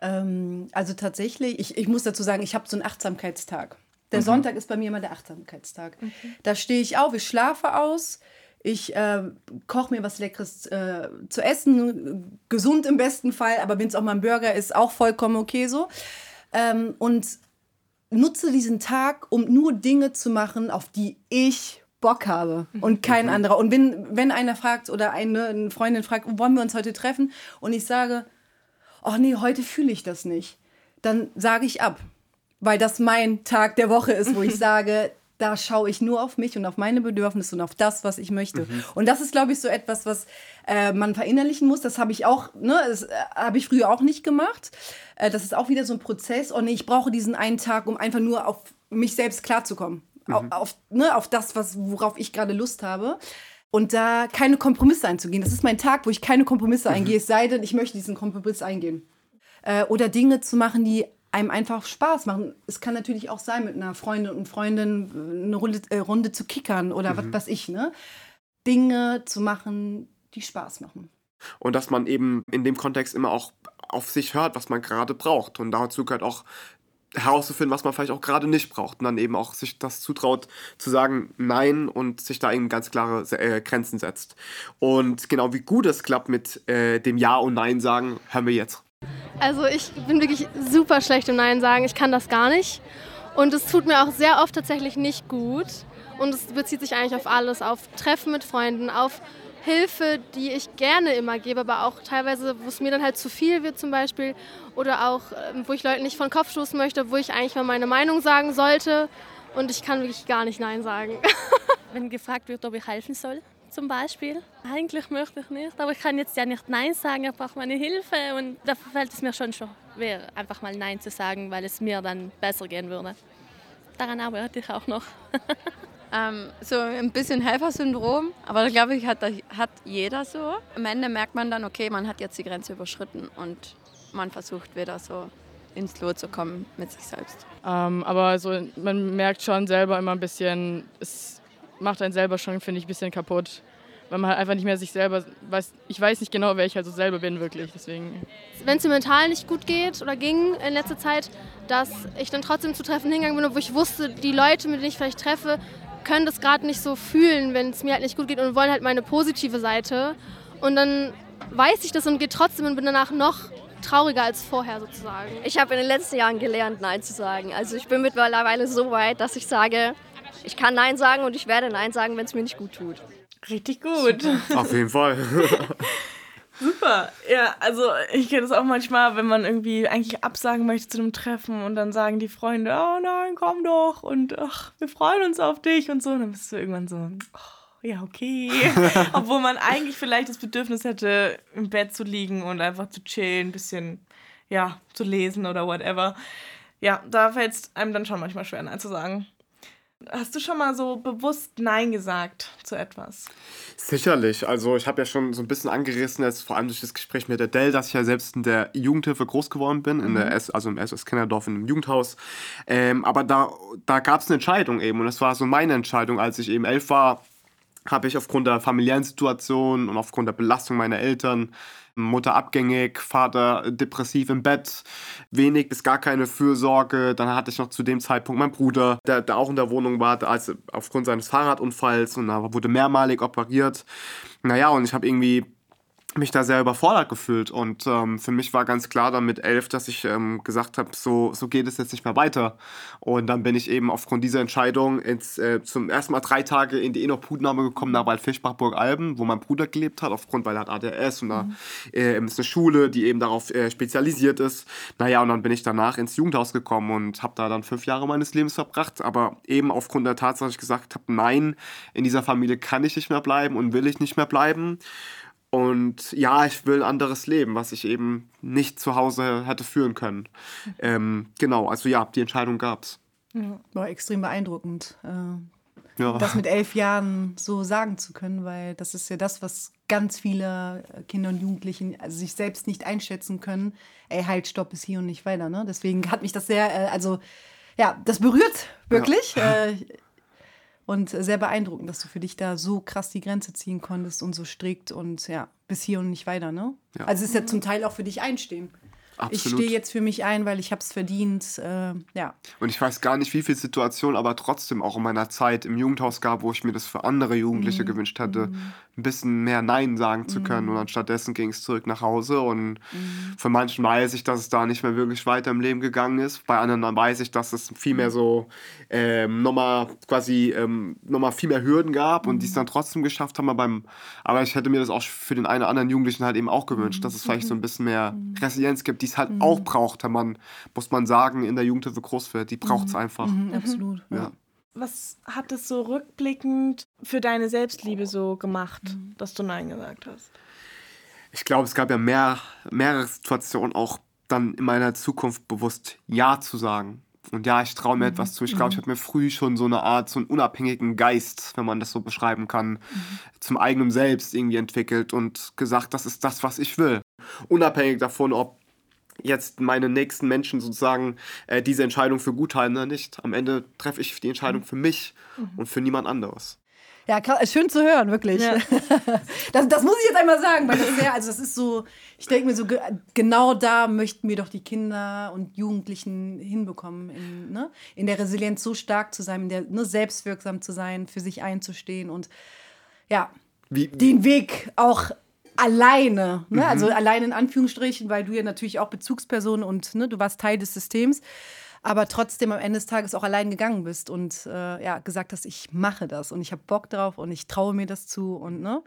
Ähm, also tatsächlich, ich, ich muss dazu sagen, ich habe so einen Achtsamkeitstag. Der Mhm. Sonntag ist bei mir immer der Achtsamkeitstag. Da stehe ich auf, ich schlafe aus, ich äh, koche mir was Leckeres äh, zu essen, gesund im besten Fall, aber wenn es auch mal ein Burger ist, auch vollkommen okay so. Ähm, und nutze diesen Tag, um nur Dinge zu machen, auf die ich Bock habe und kein anderer. Und wenn, wenn einer fragt oder eine, Freundin fragt, wollen wir uns heute treffen? Und ich sage, oh nee, heute fühle ich das nicht, dann sage ich ab. Weil das mein Tag der Woche ist, wo ich sage, da schaue ich nur auf mich und auf meine Bedürfnisse und auf das, was ich möchte. Mhm. Und das ist, glaube ich, so etwas, was äh, man verinnerlichen muss. Das habe ich auch, ne, das äh, habe ich früher auch nicht gemacht. Äh, das ist auch wieder so ein Prozess. Oh nee, ich brauche diesen einen Tag, um einfach nur auf mich selbst klarzukommen. Au- Auf, ne, auf das, was, worauf ich gerade Lust habe. Und da keine Kompromisse einzugehen. Das ist mein Tag, wo ich keine Kompromisse eingehe, es sei denn, ich möchte diesen Kompromiss eingehen. Äh, oder Dinge zu machen, die einem einfach Spaß machen. Es kann natürlich auch sein, mit einer Freundin und Freundin eine Runde, äh, Runde zu kickern oder Mhm. was weiß ich, ne? Dinge zu machen, die Spaß machen. Und dass man eben in dem Kontext immer auch auf sich hört, was man gerade braucht. Und dazu gehört auch herauszufinden, was man vielleicht auch gerade nicht braucht. Und dann eben auch sich das zutraut zu sagen Nein und sich da eben ganz klare äh, Grenzen setzt. Und genau wie gut es klappt mit äh, dem Ja und Nein sagen, hören wir jetzt. Also ich bin wirklich super schlecht im Nein sagen. Ich kann das gar nicht. Und es tut mir auch sehr oft tatsächlich nicht gut. Und es bezieht sich eigentlich auf alles, auf Treffen mit Freunden, auf Hilfe, die ich gerne immer gebe, aber auch teilweise, wo es mir dann halt zu viel wird zum Beispiel. Oder auch, ähm, wo ich Leuten nicht von Kopf stoßen möchte, wo ich eigentlich mal meine Meinung sagen sollte. Und ich kann wirklich gar nicht Nein sagen. Wenn gefragt wird, ob ich helfen soll, zum Beispiel. Eigentlich möchte ich nicht, aber ich kann jetzt ja nicht Nein sagen, ich brauche meine Hilfe und da fällt es mir schon schwer, einfach mal Nein zu sagen, weil es mir dann besser gehen würde. Daran arbeite ich auch noch. Ähm, so ein bisschen Helfersyndrom, aber da glaube ich, hat, hat jeder so. Am Ende merkt man dann, okay, man hat jetzt die Grenze überschritten und man versucht wieder so ins Lot zu kommen mit sich selbst. Ähm, aber so, man merkt schon selber immer ein bisschen, es macht einen selber schon, finde ich, ein bisschen kaputt. Weil man halt einfach nicht mehr sich selber weiß, ich weiß nicht genau, wer ich also selber bin wirklich, deswegen. wenn es mir mental nicht gut geht oder ging in letzter Zeit, dass ich dann trotzdem zu Treffen hingegangen bin, wo ich wusste, die Leute, mit denen ich vielleicht treffe, können das gerade nicht so fühlen, wenn es mir halt nicht gut geht und wollen halt meine positive Seite. Und dann weiß ich das und gehe trotzdem und bin danach noch trauriger als vorher sozusagen. Ich habe in den letzten Jahren gelernt, Nein zu sagen. Also ich bin mittlerweile so weit, dass ich sage, ich kann Nein sagen und ich werde Nein sagen, wenn es mir nicht gut tut. Richtig gut. Auf jeden Fall. Super. Ja, also ich kenne das auch manchmal, wenn man irgendwie eigentlich absagen möchte zu einem Treffen und dann sagen die Freunde, oh nein, komm doch und ach, wir freuen uns auf dich und so. Und dann bist du irgendwann so, oh, ja, okay. Obwohl man eigentlich vielleicht das Bedürfnis hätte, im Bett zu liegen und einfach zu chillen, ein bisschen, ja, zu lesen oder whatever. Ja, da fällt es einem dann schon manchmal schwer, Nein zu sagen. Hast du schon mal so bewusst Nein gesagt zu etwas? Sicherlich. Also ich habe ja schon so ein bisschen angerissen, jetzt vor allem durch das Gespräch mit Adele, dass ich ja selbst in der Jugendhilfe groß geworden bin, in der Mhm. S, also im SS Kinderdorf in einem Jugendhaus. Ähm, aber da, da gab es eine Entscheidung eben und das war so meine Entscheidung, als ich eben elf war, habe ich aufgrund der familiären Situation und aufgrund der Belastung meiner Eltern, Mutter abgängig, Vater depressiv im Bett, wenig bis gar keine Fürsorge. Dann hatte ich noch zu dem Zeitpunkt meinen Bruder, der, der auch in der Wohnung war, als, aufgrund seines Fahrradunfalls und da wurde mehrmalig operiert. Naja, und ich habe irgendwie mich da sehr überfordert gefühlt. Und ähm, für mich war ganz klar dann mit elf, dass ich ähm, gesagt habe, so, so geht es jetzt nicht mehr weiter. Und dann bin ich eben aufgrund dieser Entscheidung ins, äh, zum ersten Mal drei Tage in die Enoch-Putnahme gekommen, da bei Fischbach-Burg-Alben, wo mein Bruder gelebt hat, aufgrund, weil er hat ADS und da äh, ist eine Schule, die eben darauf äh, spezialisiert ist. Naja, und dann bin ich danach ins Jugendhaus gekommen und habe da dann fünf Jahre meines Lebens verbracht. Aber eben aufgrund der Tatsache, dass ich gesagt habe, nein, in dieser Familie kann ich nicht mehr bleiben und will ich nicht mehr bleiben. Und ja, ich will ein anderes Leben, was ich eben nicht zu Hause hätte führen können. Ähm, genau, also ja, die Entscheidung gab's. War extrem beeindruckend. Äh, Ja. Das mit elf Jahren so sagen zu können, weil das ist ja das, was ganz viele Kinder und Jugendlichen also sich selbst nicht einschätzen können. Ey, halt, stopp, bis hier und nicht weiter. Ne? Deswegen hat mich das sehr, äh, also ja, das berührt wirklich. Ja. Äh, und sehr beeindruckend, dass du für dich da so krass die Grenze ziehen konntest und so strikt und ja, bis hier und nicht weiter. Ne? Ja. Also es ist ja zum Teil auch für dich einstehen. Ich Absolut. stehe jetzt für mich ein, weil ich habe es verdient. Äh, ja. Und ich weiß gar nicht, wie viele Situationen, aber trotzdem auch in meiner Zeit im Jugendhaus gab, wo ich mir das für andere Jugendliche Mhm. gewünscht hätte, ein bisschen mehr Nein sagen zu können. Mhm. Und anstattdessen ging es zurück nach Hause. Und Mhm. von manchen weiß ich, dass es da nicht mehr wirklich weiter im Leben gegangen ist. Bei anderen dann weiß ich, dass es viel mehr so ähm, nochmal quasi ähm, nochmal viel mehr Hürden gab und die es dann trotzdem geschafft haben. Aber, beim, aber ich hätte mir das auch für den einen oder anderen Jugendlichen halt eben auch gewünscht, dass es vielleicht so ein bisschen mehr Resilienz gibt, die es halt auch braucht, wenn man, muss man sagen, in der Jugendhilfe groß wird. Die braucht es einfach. Mhm, absolut. Ja. Was hat es so rückblickend für deine Selbstliebe so gemacht, dass du Nein gesagt hast? Ich glaube, es gab ja mehr, mehrere Situationen, auch dann in meiner Zukunft bewusst Ja zu sagen. Und ja, ich traue mir etwas zu. Ich glaube, ich habe mir früh schon so eine Art, so einen unabhängigen Geist, wenn man das so beschreiben kann, zum eigenen Selbst irgendwie entwickelt und gesagt, das ist das, was ich will. Unabhängig davon, ob jetzt meine nächsten Menschen sozusagen äh, diese Entscheidung für gut halten oder nicht. Am Ende treffe ich die Entscheidung für mich und für niemand anderes. Ja, schön zu hören, wirklich. Ja. Das, das muss ich jetzt einmal sagen, weil das sehr, also das ist so, ich denke mir so, ge- genau da möchten wir doch die Kinder und Jugendlichen hinbekommen, in, ne? in der Resilienz so stark zu sein, in der ne, selbstwirksam zu sein, für sich einzustehen und ja, Wie, den Weg auch alleine, ne? Mhm. also alleine in Anführungsstrichen, weil du ja natürlich auch Bezugsperson und ne, du warst Teil des Systems, aber trotzdem am Ende des Tages auch allein gegangen bist und äh, ja, gesagt hast, ich mache das und ich habe Bock drauf und ich traue mir das zu und ne,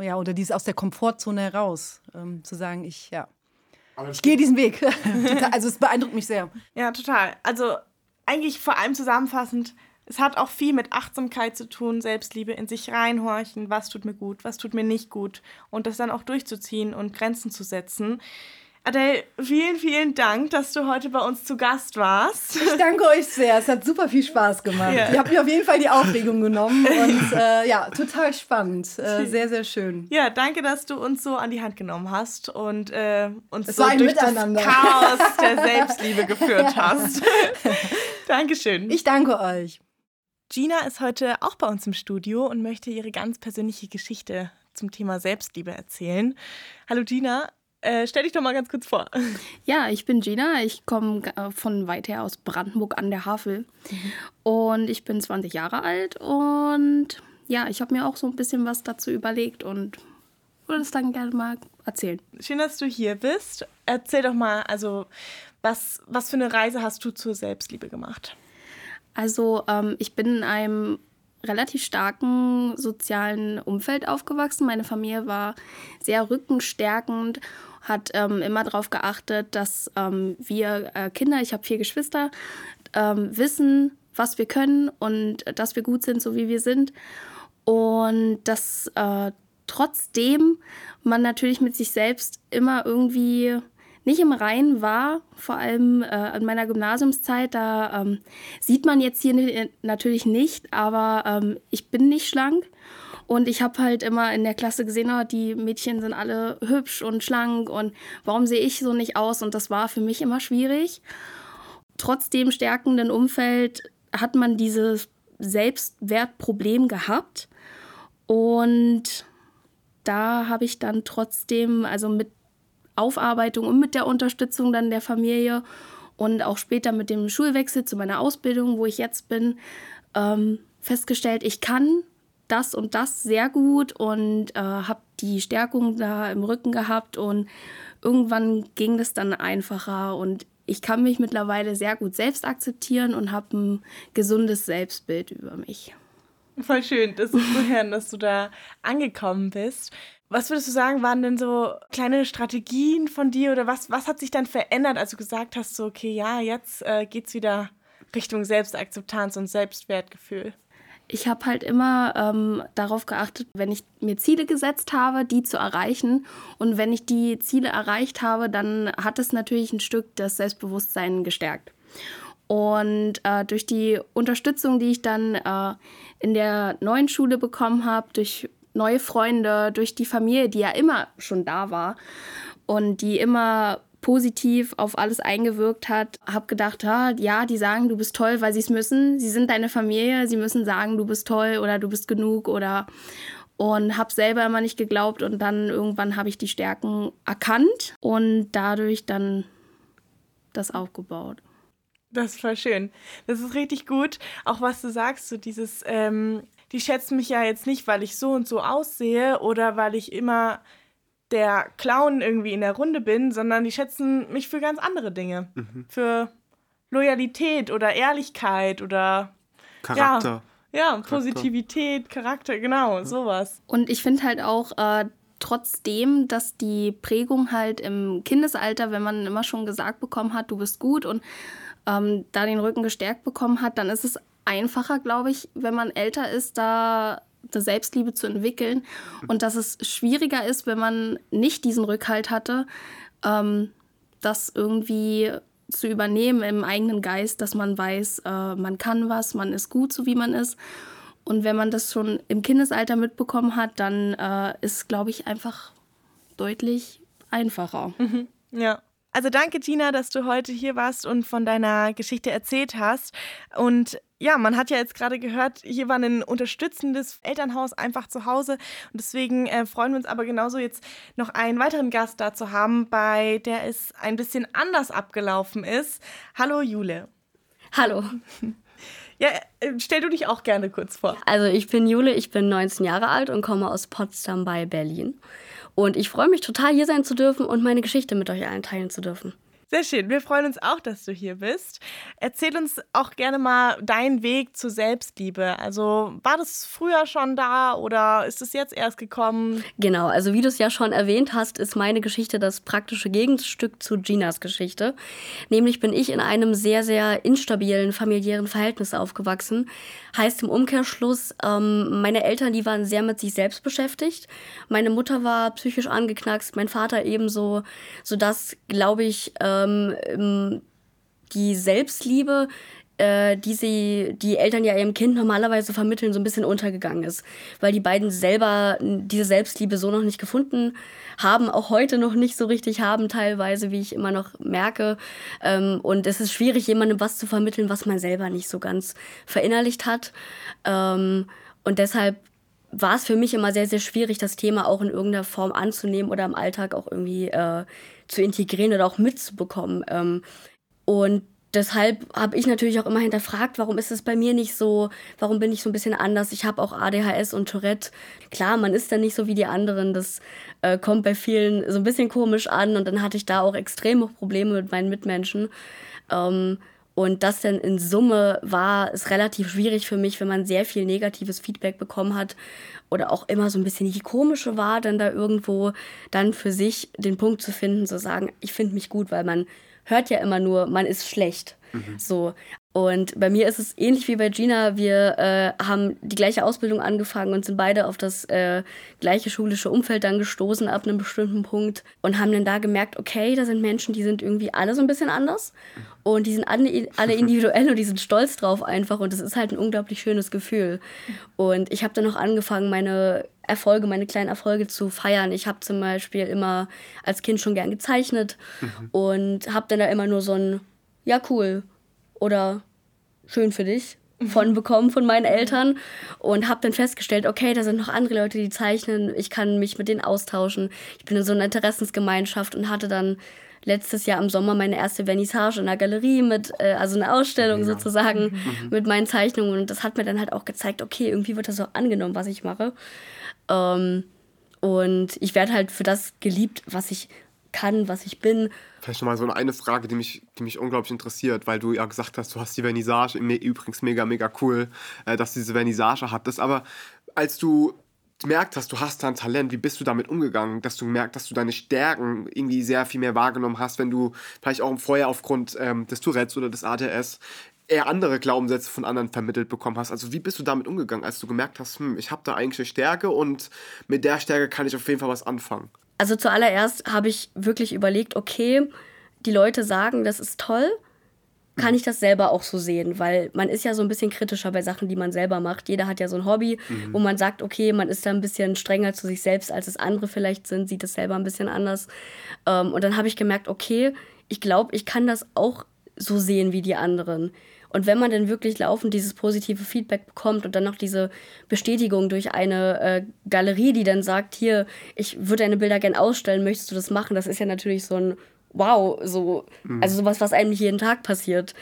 ja, oder dieses aus der Komfortzone heraus ähm, zu sagen, ich ja, ich gehe diesen Weg. Also es beeindruckt mich sehr. Ja, total. Also eigentlich vor allem zusammenfassend, es hat auch viel mit Achtsamkeit zu tun, Selbstliebe, in sich reinhorchen, was tut mir gut, was tut mir nicht gut und das dann auch durchzuziehen und Grenzen zu setzen. Adele, vielen, vielen Dank, dass du heute bei uns zu Gast warst. Ich danke euch sehr. Es hat super viel Spaß gemacht. Ja. Ihr habt mir auf jeden Fall die Aufregung genommen und äh, ja, total spannend. Äh, sehr, sehr schön. Ja, danke, dass du uns so an die Hand genommen hast und äh, uns Es so durch Miteinander. das Chaos der Selbstliebe geführt hast. Dankeschön. Ich danke euch. Gina ist heute auch bei uns im Studio und möchte ihre ganz persönliche Geschichte zum Thema Selbstliebe erzählen. Hallo Gina, äh, stell dich doch mal ganz kurz vor. Ja, ich bin Gina. Ich komme äh, von weit her aus Brandenburg an der Havel. Und ich bin 20 Jahre alt. Und ja, ich habe mir auch so ein bisschen was dazu überlegt und würde es dann gerne mal erzählen. Schön, dass du hier bist. Erzähl doch mal, also was, was für eine Reise hast du zur Selbstliebe gemacht? Also ähm, ich bin in einem relativ starken sozialen Umfeld aufgewachsen. Meine Familie war sehr rückenstärkend, hat ähm, immer darauf geachtet, dass ähm, wir äh, Kinder, ich habe vier Geschwister, ähm, wissen, was wir können und dass wir gut sind, so wie wir sind. Und dass äh, trotzdem man natürlich mit sich selbst immer irgendwie nicht im Reinen war, vor allem äh, in meiner Gymnasiumszeit, da ähm, sieht man jetzt hier natürlich nicht, aber ähm, ich bin nicht schlank. Und ich habe halt immer in der Klasse gesehen, oh, die Mädchen sind alle hübsch und schlank und warum sehe ich so nicht aus? Und das war für mich immer schwierig. Trotz dem stärkenden Umfeld hat man dieses Selbstwertproblem gehabt. Und da habe ich dann trotzdem, also mit Aufarbeitung und mit der Unterstützung dann der Familie und auch später mit dem Schulwechsel zu meiner Ausbildung, wo ich jetzt bin, ähm, festgestellt, ich kann das und das sehr gut und äh, habe die Stärkung da im Rücken gehabt und irgendwann ging das dann einfacher und ich kann mich mittlerweile sehr gut selbst akzeptieren und habe ein gesundes Selbstbild über mich. Voll schön, das ist zu hören, dass du da angekommen bist. Was würdest du sagen, waren denn so kleine Strategien von dir oder was, was hat sich dann verändert, als du gesagt hast, so, okay, ja, jetzt äh, es wieder Richtung Selbstakzeptanz und Selbstwertgefühl? ich habe halt immer ähm, darauf geachtet, wenn ich mir Ziele gesetzt habe, die zu erreichen. Und wenn ich die Ziele erreicht habe, dann hat es natürlich ein Stück das Selbstbewusstsein gestärkt. Und äh, durch die Unterstützung, die ich dann äh, in der neuen Schule bekommen habe, durch neue Freunde, durch die Familie, die ja immer schon da war und die immer positiv auf alles eingewirkt hat. Habe gedacht, ja, die sagen, du bist toll, weil sie es müssen. Sie sind deine Familie, sie müssen sagen, du bist toll oder du bist genug oder und habe selber immer nicht geglaubt und dann irgendwann habe ich die Stärken erkannt und dadurch dann das aufgebaut. Das voll schön. Das ist richtig gut. Auch was du sagst, so dieses, ähm, die schätzen mich ja jetzt nicht, weil ich so und so aussehe oder weil ich immer der Clown irgendwie in der Runde bin, sondern die schätzen mich für ganz andere Dinge. Mhm. Für Loyalität oder Ehrlichkeit oder Charakter. Ja, ja Charakter. Positivität, Charakter, genau, sowas. Und ich finde halt auch, äh, trotzdem, dass die Prägung halt im Kindesalter, wenn man immer schon gesagt bekommen hat, du bist gut und ähm, da den Rücken gestärkt bekommen hat, dann ist es einfacher, glaube ich, wenn man älter ist, da eine Selbstliebe zu entwickeln und dass es schwieriger ist, wenn man nicht diesen Rückhalt hatte, ähm, das irgendwie zu übernehmen im eigenen Geist, dass man weiß, äh, man kann was, man ist gut, so wie man ist. Und wenn man das schon im Kindesalter mitbekommen hat, dann äh, ist, glaube ich, einfach deutlich einfacher. Mhm. Ja. Also danke, Gina, dass du heute hier warst und von deiner Geschichte erzählt hast. Und ja, man hat ja jetzt gerade gehört, hier war ein unterstützendes Elternhaus einfach zu Hause. Und deswegen äh, freuen wir uns aber genauso jetzt noch einen weiteren Gast da zu haben, bei der es ein bisschen anders abgelaufen ist. Hallo Jule. Hallo. Ja, äh, stell du dich auch gerne kurz vor. Also ich bin Jule, ich bin 19 Jahre alt und komme aus Potsdam bei Berlin. Und ich freue mich total, hier sein zu dürfen und meine Geschichte mit euch allen teilen zu dürfen. Sehr schön. Wir freuen uns auch, dass du hier bist. Erzähl uns auch gerne mal deinen Weg zur Selbstliebe. Also war das früher schon da oder ist es jetzt erst gekommen? Genau, also wie du es ja schon erwähnt hast, ist meine Geschichte das praktische Gegenstück zu Ginas Geschichte. Nämlich bin ich in einem sehr, sehr instabilen familiären Verhältnis aufgewachsen. Heißt im Umkehrschluss, ähm, meine Eltern, die waren sehr mit sich selbst beschäftigt. Meine Mutter war psychisch angeknackst, mein Vater ebenso, sodass, glaube ich, äh, ähm, die Selbstliebe, äh, die sie, die Eltern ja ihrem Kind normalerweise vermitteln, so ein bisschen untergegangen ist. Weil die beiden selber diese Selbstliebe so noch nicht gefunden haben, auch heute noch nicht so richtig haben, teilweise, wie ich immer noch merke. Ähm, und es ist schwierig, jemandem was zu vermitteln, was man selber nicht so ganz verinnerlicht hat. Ähm, und deshalb war es für mich immer sehr, sehr schwierig, das Thema auch in irgendeiner Form anzunehmen oder im Alltag auch irgendwie äh, zu integrieren oder auch mitzubekommen. Ähm, und deshalb habe ich natürlich auch immer hinterfragt, warum ist es bei mir nicht so, warum bin ich so ein bisschen anders. Ich habe auch ADHS und Tourette. Klar, man ist dann nicht so wie die anderen, das äh, kommt bei vielen so ein bisschen komisch an und dann hatte ich da auch extreme Probleme mit meinen Mitmenschen. Ähm, und das dann in Summe war es relativ schwierig für mich, wenn man sehr viel negatives Feedback bekommen hat oder auch immer so ein bisschen die komische war, dann da irgendwo dann für sich den Punkt zu finden, zu sagen, ich finde mich gut, weil man hört ja immer nur, man ist schlecht. Mhm. So. Und bei mir ist es ähnlich wie bei Gina. Wir äh, haben die gleiche Ausbildung angefangen und sind beide auf das äh, gleiche schulische Umfeld dann gestoßen ab einem bestimmten Punkt und haben dann da gemerkt, okay, da sind Menschen, die sind irgendwie alle so ein bisschen anders und die sind alle, alle individuell und die sind stolz drauf einfach und das ist halt ein unglaublich schönes Gefühl. Und ich habe dann auch angefangen, meine Erfolge, meine kleinen Erfolge zu feiern. Ich habe zum Beispiel immer als Kind schon gern gezeichnet Mhm. und habe dann da immer nur so ein, ja cool. Oder schön für dich. Von bekommen von meinen Eltern. Und habe dann festgestellt, okay, da sind noch andere Leute, die zeichnen, ich kann mich mit denen austauschen. Ich bin in so einer Interessensgemeinschaft und hatte dann letztes Jahr im Sommer meine erste Vernissage in der Galerie mit, äh, also eine Ausstellung sozusagen Mhm. mit meinen Zeichnungen. Und das hat mir dann halt auch gezeigt, okay, irgendwie wird das auch angenommen, was ich mache. Ähm, und ich werde halt für das geliebt, was ich kann, was ich bin. Vielleicht noch mal so eine Frage, die mich, die mich unglaublich interessiert, weil du ja gesagt hast, du hast die Vernissage, übrigens mega, mega cool, äh, dass du diese Vernissage hattest. Aber als du gemerkt hast, du hast da ein Talent, wie bist du damit umgegangen, dass du gemerkt hast, dass du deine Stärken irgendwie sehr viel mehr wahrgenommen hast, wenn du vielleicht auch vorher aufgrund ähm, des Tourettes oder des ADS eher andere Glaubenssätze von anderen vermittelt bekommen hast. Also wie bist du damit umgegangen, als du gemerkt hast, hm, ich habe da eigentlich eine Stärke und mit der Stärke kann ich auf jeden Fall was anfangen? Also zuallererst habe ich wirklich überlegt, okay, die Leute sagen, das ist toll. Kann ich das selber auch so sehen? Weil man ist ja so ein bisschen kritischer bei Sachen, die man selber macht. Jeder hat ja so ein Hobby, Mhm. wo man sagt, okay, man ist da ein bisschen strenger zu sich selbst, als es andere vielleicht sind, sieht es selber ein bisschen anders. Ähm, und dann habe ich gemerkt, okay, ich glaube, ich kann das auch so sehen wie die anderen. Und wenn man dann wirklich laufend dieses positive Feedback bekommt und dann noch diese Bestätigung durch eine äh, Galerie, die dann sagt, hier, ich würde deine Bilder gern ausstellen, möchtest du das machen? Das ist ja natürlich so ein Wow, so, Mhm. also sowas, was einem nicht jeden Tag passiert.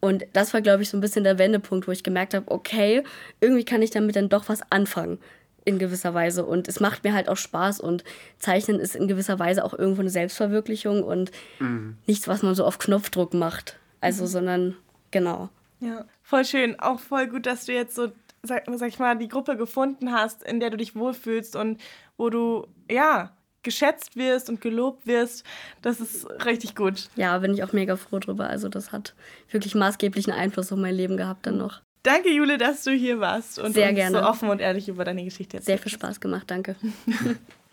Und das war, glaube ich, so ein bisschen der Wendepunkt, wo ich gemerkt habe, okay, irgendwie kann ich damit dann doch was anfangen in gewisser Weise. Und es macht mir halt auch Spaß und Zeichnen ist in gewisser Weise auch irgendwo eine Selbstverwirklichung und nichts, was man so auf Knopfdruck macht. Also, Mhm. sondern genau. Ja, voll schön. Auch voll gut, dass du jetzt so, sag, sag ich mal, die Gruppe gefunden hast, in der du dich wohlfühlst und wo du, ja, geschätzt wirst und gelobt wirst. Das ist richtig gut. Ja, bin ich auch mega froh drüber. Also, das hat wirklich maßgeblichen Einfluss auf mein Leben gehabt dann noch. Danke, Jule, dass du hier warst und Sehr uns gerne. so offen und ehrlich über deine Geschichte erzählt Sehr viel Spaß gemacht, danke.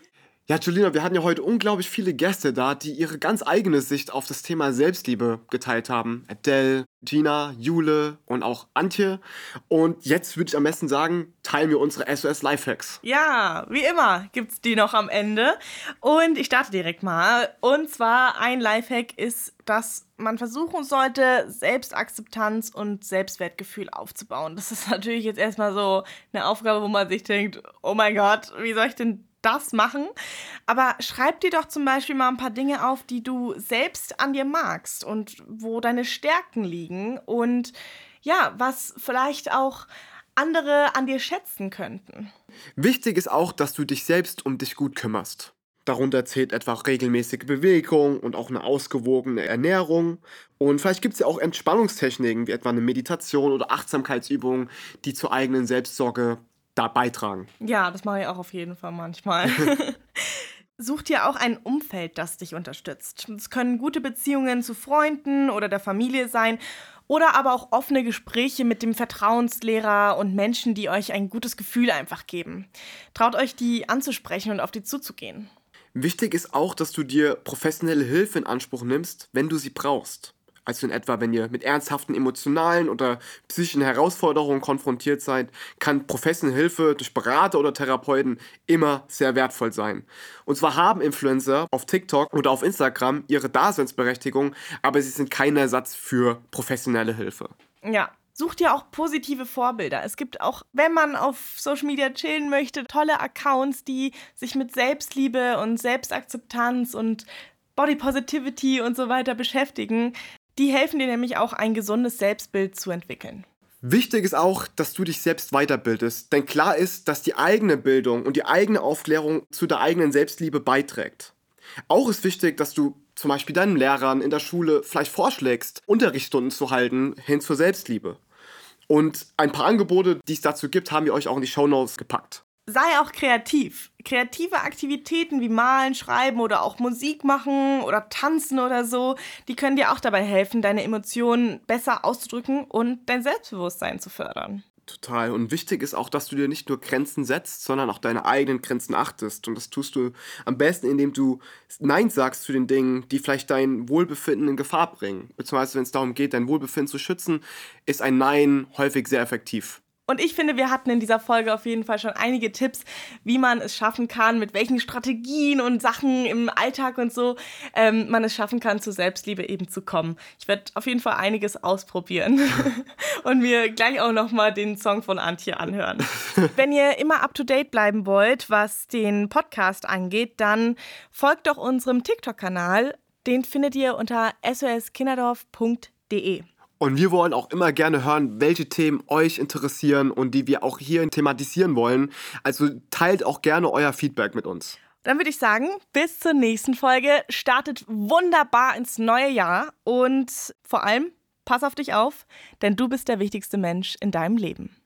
Ja, Julina, wir hatten ja heute unglaublich viele Gäste da, die ihre ganz eigene Sicht auf das Thema Selbstliebe geteilt haben. Adele, Gina, Jule und auch Antje. Und jetzt würde ich am besten sagen, teilen wir unsere SOS Lifehacks. Ja, wie immer gibt's die noch am Ende. Und ich starte direkt mal. Und zwar ein Lifehack ist, dass man versuchen sollte, Selbstakzeptanz und Selbstwertgefühl aufzubauen. Das ist natürlich jetzt erstmal so eine Aufgabe, wo man sich denkt, oh mein Gott, wie soll ich denn das machen? Aber schreib dir doch zum Beispiel mal ein paar Dinge auf, die du selbst an dir magst und wo deine Stärken liegen und ja, was vielleicht auch andere an dir schätzen könnten. Wichtig ist auch, dass du dich selbst um dich gut kümmerst. Darunter zählt etwa regelmäßige Bewegung und auch eine ausgewogene Ernährung. Und vielleicht gibt es ja auch Entspannungstechniken, wie etwa eine Meditation oder Achtsamkeitsübungen, die zur eigenen Selbstsorge da beitragen. Ja, das mache ich auch auf jeden Fall manchmal. Such dir auch ein Umfeld, das dich unterstützt. Es können gute Beziehungen zu Freunden oder der Familie sein oder aber auch offene Gespräche mit dem Vertrauenslehrer und Menschen, die euch ein gutes Gefühl einfach geben. Traut euch, die anzusprechen und auf die zuzugehen. Wichtig ist auch, dass du dir professionelle Hilfe in Anspruch nimmst, wenn du sie brauchst. Also in etwa, wenn ihr mit ernsthaften emotionalen oder psychischen Herausforderungen konfrontiert seid, kann professionelle Hilfe durch Berater oder Therapeuten immer sehr wertvoll sein. Und zwar haben Influencer auf TikTok oder auf Instagram ihre Daseinsberechtigung, aber sie sind kein Ersatz für professionelle Hilfe. Ja, such dir auch positive Vorbilder. Es gibt auch, wenn man auf Social Media chillen möchte, tolle Accounts, die sich mit Selbstliebe und Selbstakzeptanz und Body Positivity und so weiter beschäftigen. Die helfen dir nämlich auch ein gesundes Selbstbild zu entwickeln. Wichtig ist auch, dass du dich selbst weiterbildest, denn klar ist, dass die eigene Bildung und die eigene Aufklärung zu der eigenen Selbstliebe beiträgt. Auch ist wichtig, dass du zum Beispiel deinen Lehrern in der Schule vielleicht vorschlägst, Unterrichtsstunden zu halten hin zur Selbstliebe. Und ein paar Angebote, die es dazu gibt, haben wir euch auch in die Shownotes gepackt. Sei auch kreativ. Kreative Aktivitäten wie Malen, Schreiben oder auch Musik machen oder tanzen oder so, die können dir auch dabei helfen, deine Emotionen besser auszudrücken und dein Selbstbewusstsein zu fördern. Total. Und wichtig ist auch, dass du dir nicht nur Grenzen setzt, sondern auch deine eigenen Grenzen achtest. Und das tust du am besten, indem du Nein sagst zu den Dingen, die vielleicht dein Wohlbefinden in Gefahr bringen. Beziehungsweise, wenn es darum geht, dein Wohlbefinden zu schützen, ist ein Nein häufig sehr effektiv. Und ich finde, wir hatten in dieser Folge auf jeden Fall schon einige Tipps, wie man es schaffen kann, mit welchen Strategien und Sachen im Alltag und so ähm, man es schaffen kann, zur Selbstliebe eben zu kommen. Ich werde auf jeden Fall einiges ausprobieren und mir gleich auch nochmal den Song von Antje anhören. Wenn ihr immer up-to-date bleiben wollt, was den Podcast angeht, dann folgt doch unserem TikTok-Kanal. Den findet ihr unter soskinderdorf.de. Und wir wollen auch immer gerne hören, welche Themen euch interessieren und die wir auch hier thematisieren wollen. Also teilt auch gerne euer Feedback mit uns. Dann würde ich sagen, bis zur nächsten Folge. Startet wunderbar ins neue Jahr und vor allem pass auf dich auf, denn du bist der wichtigste Mensch in deinem Leben.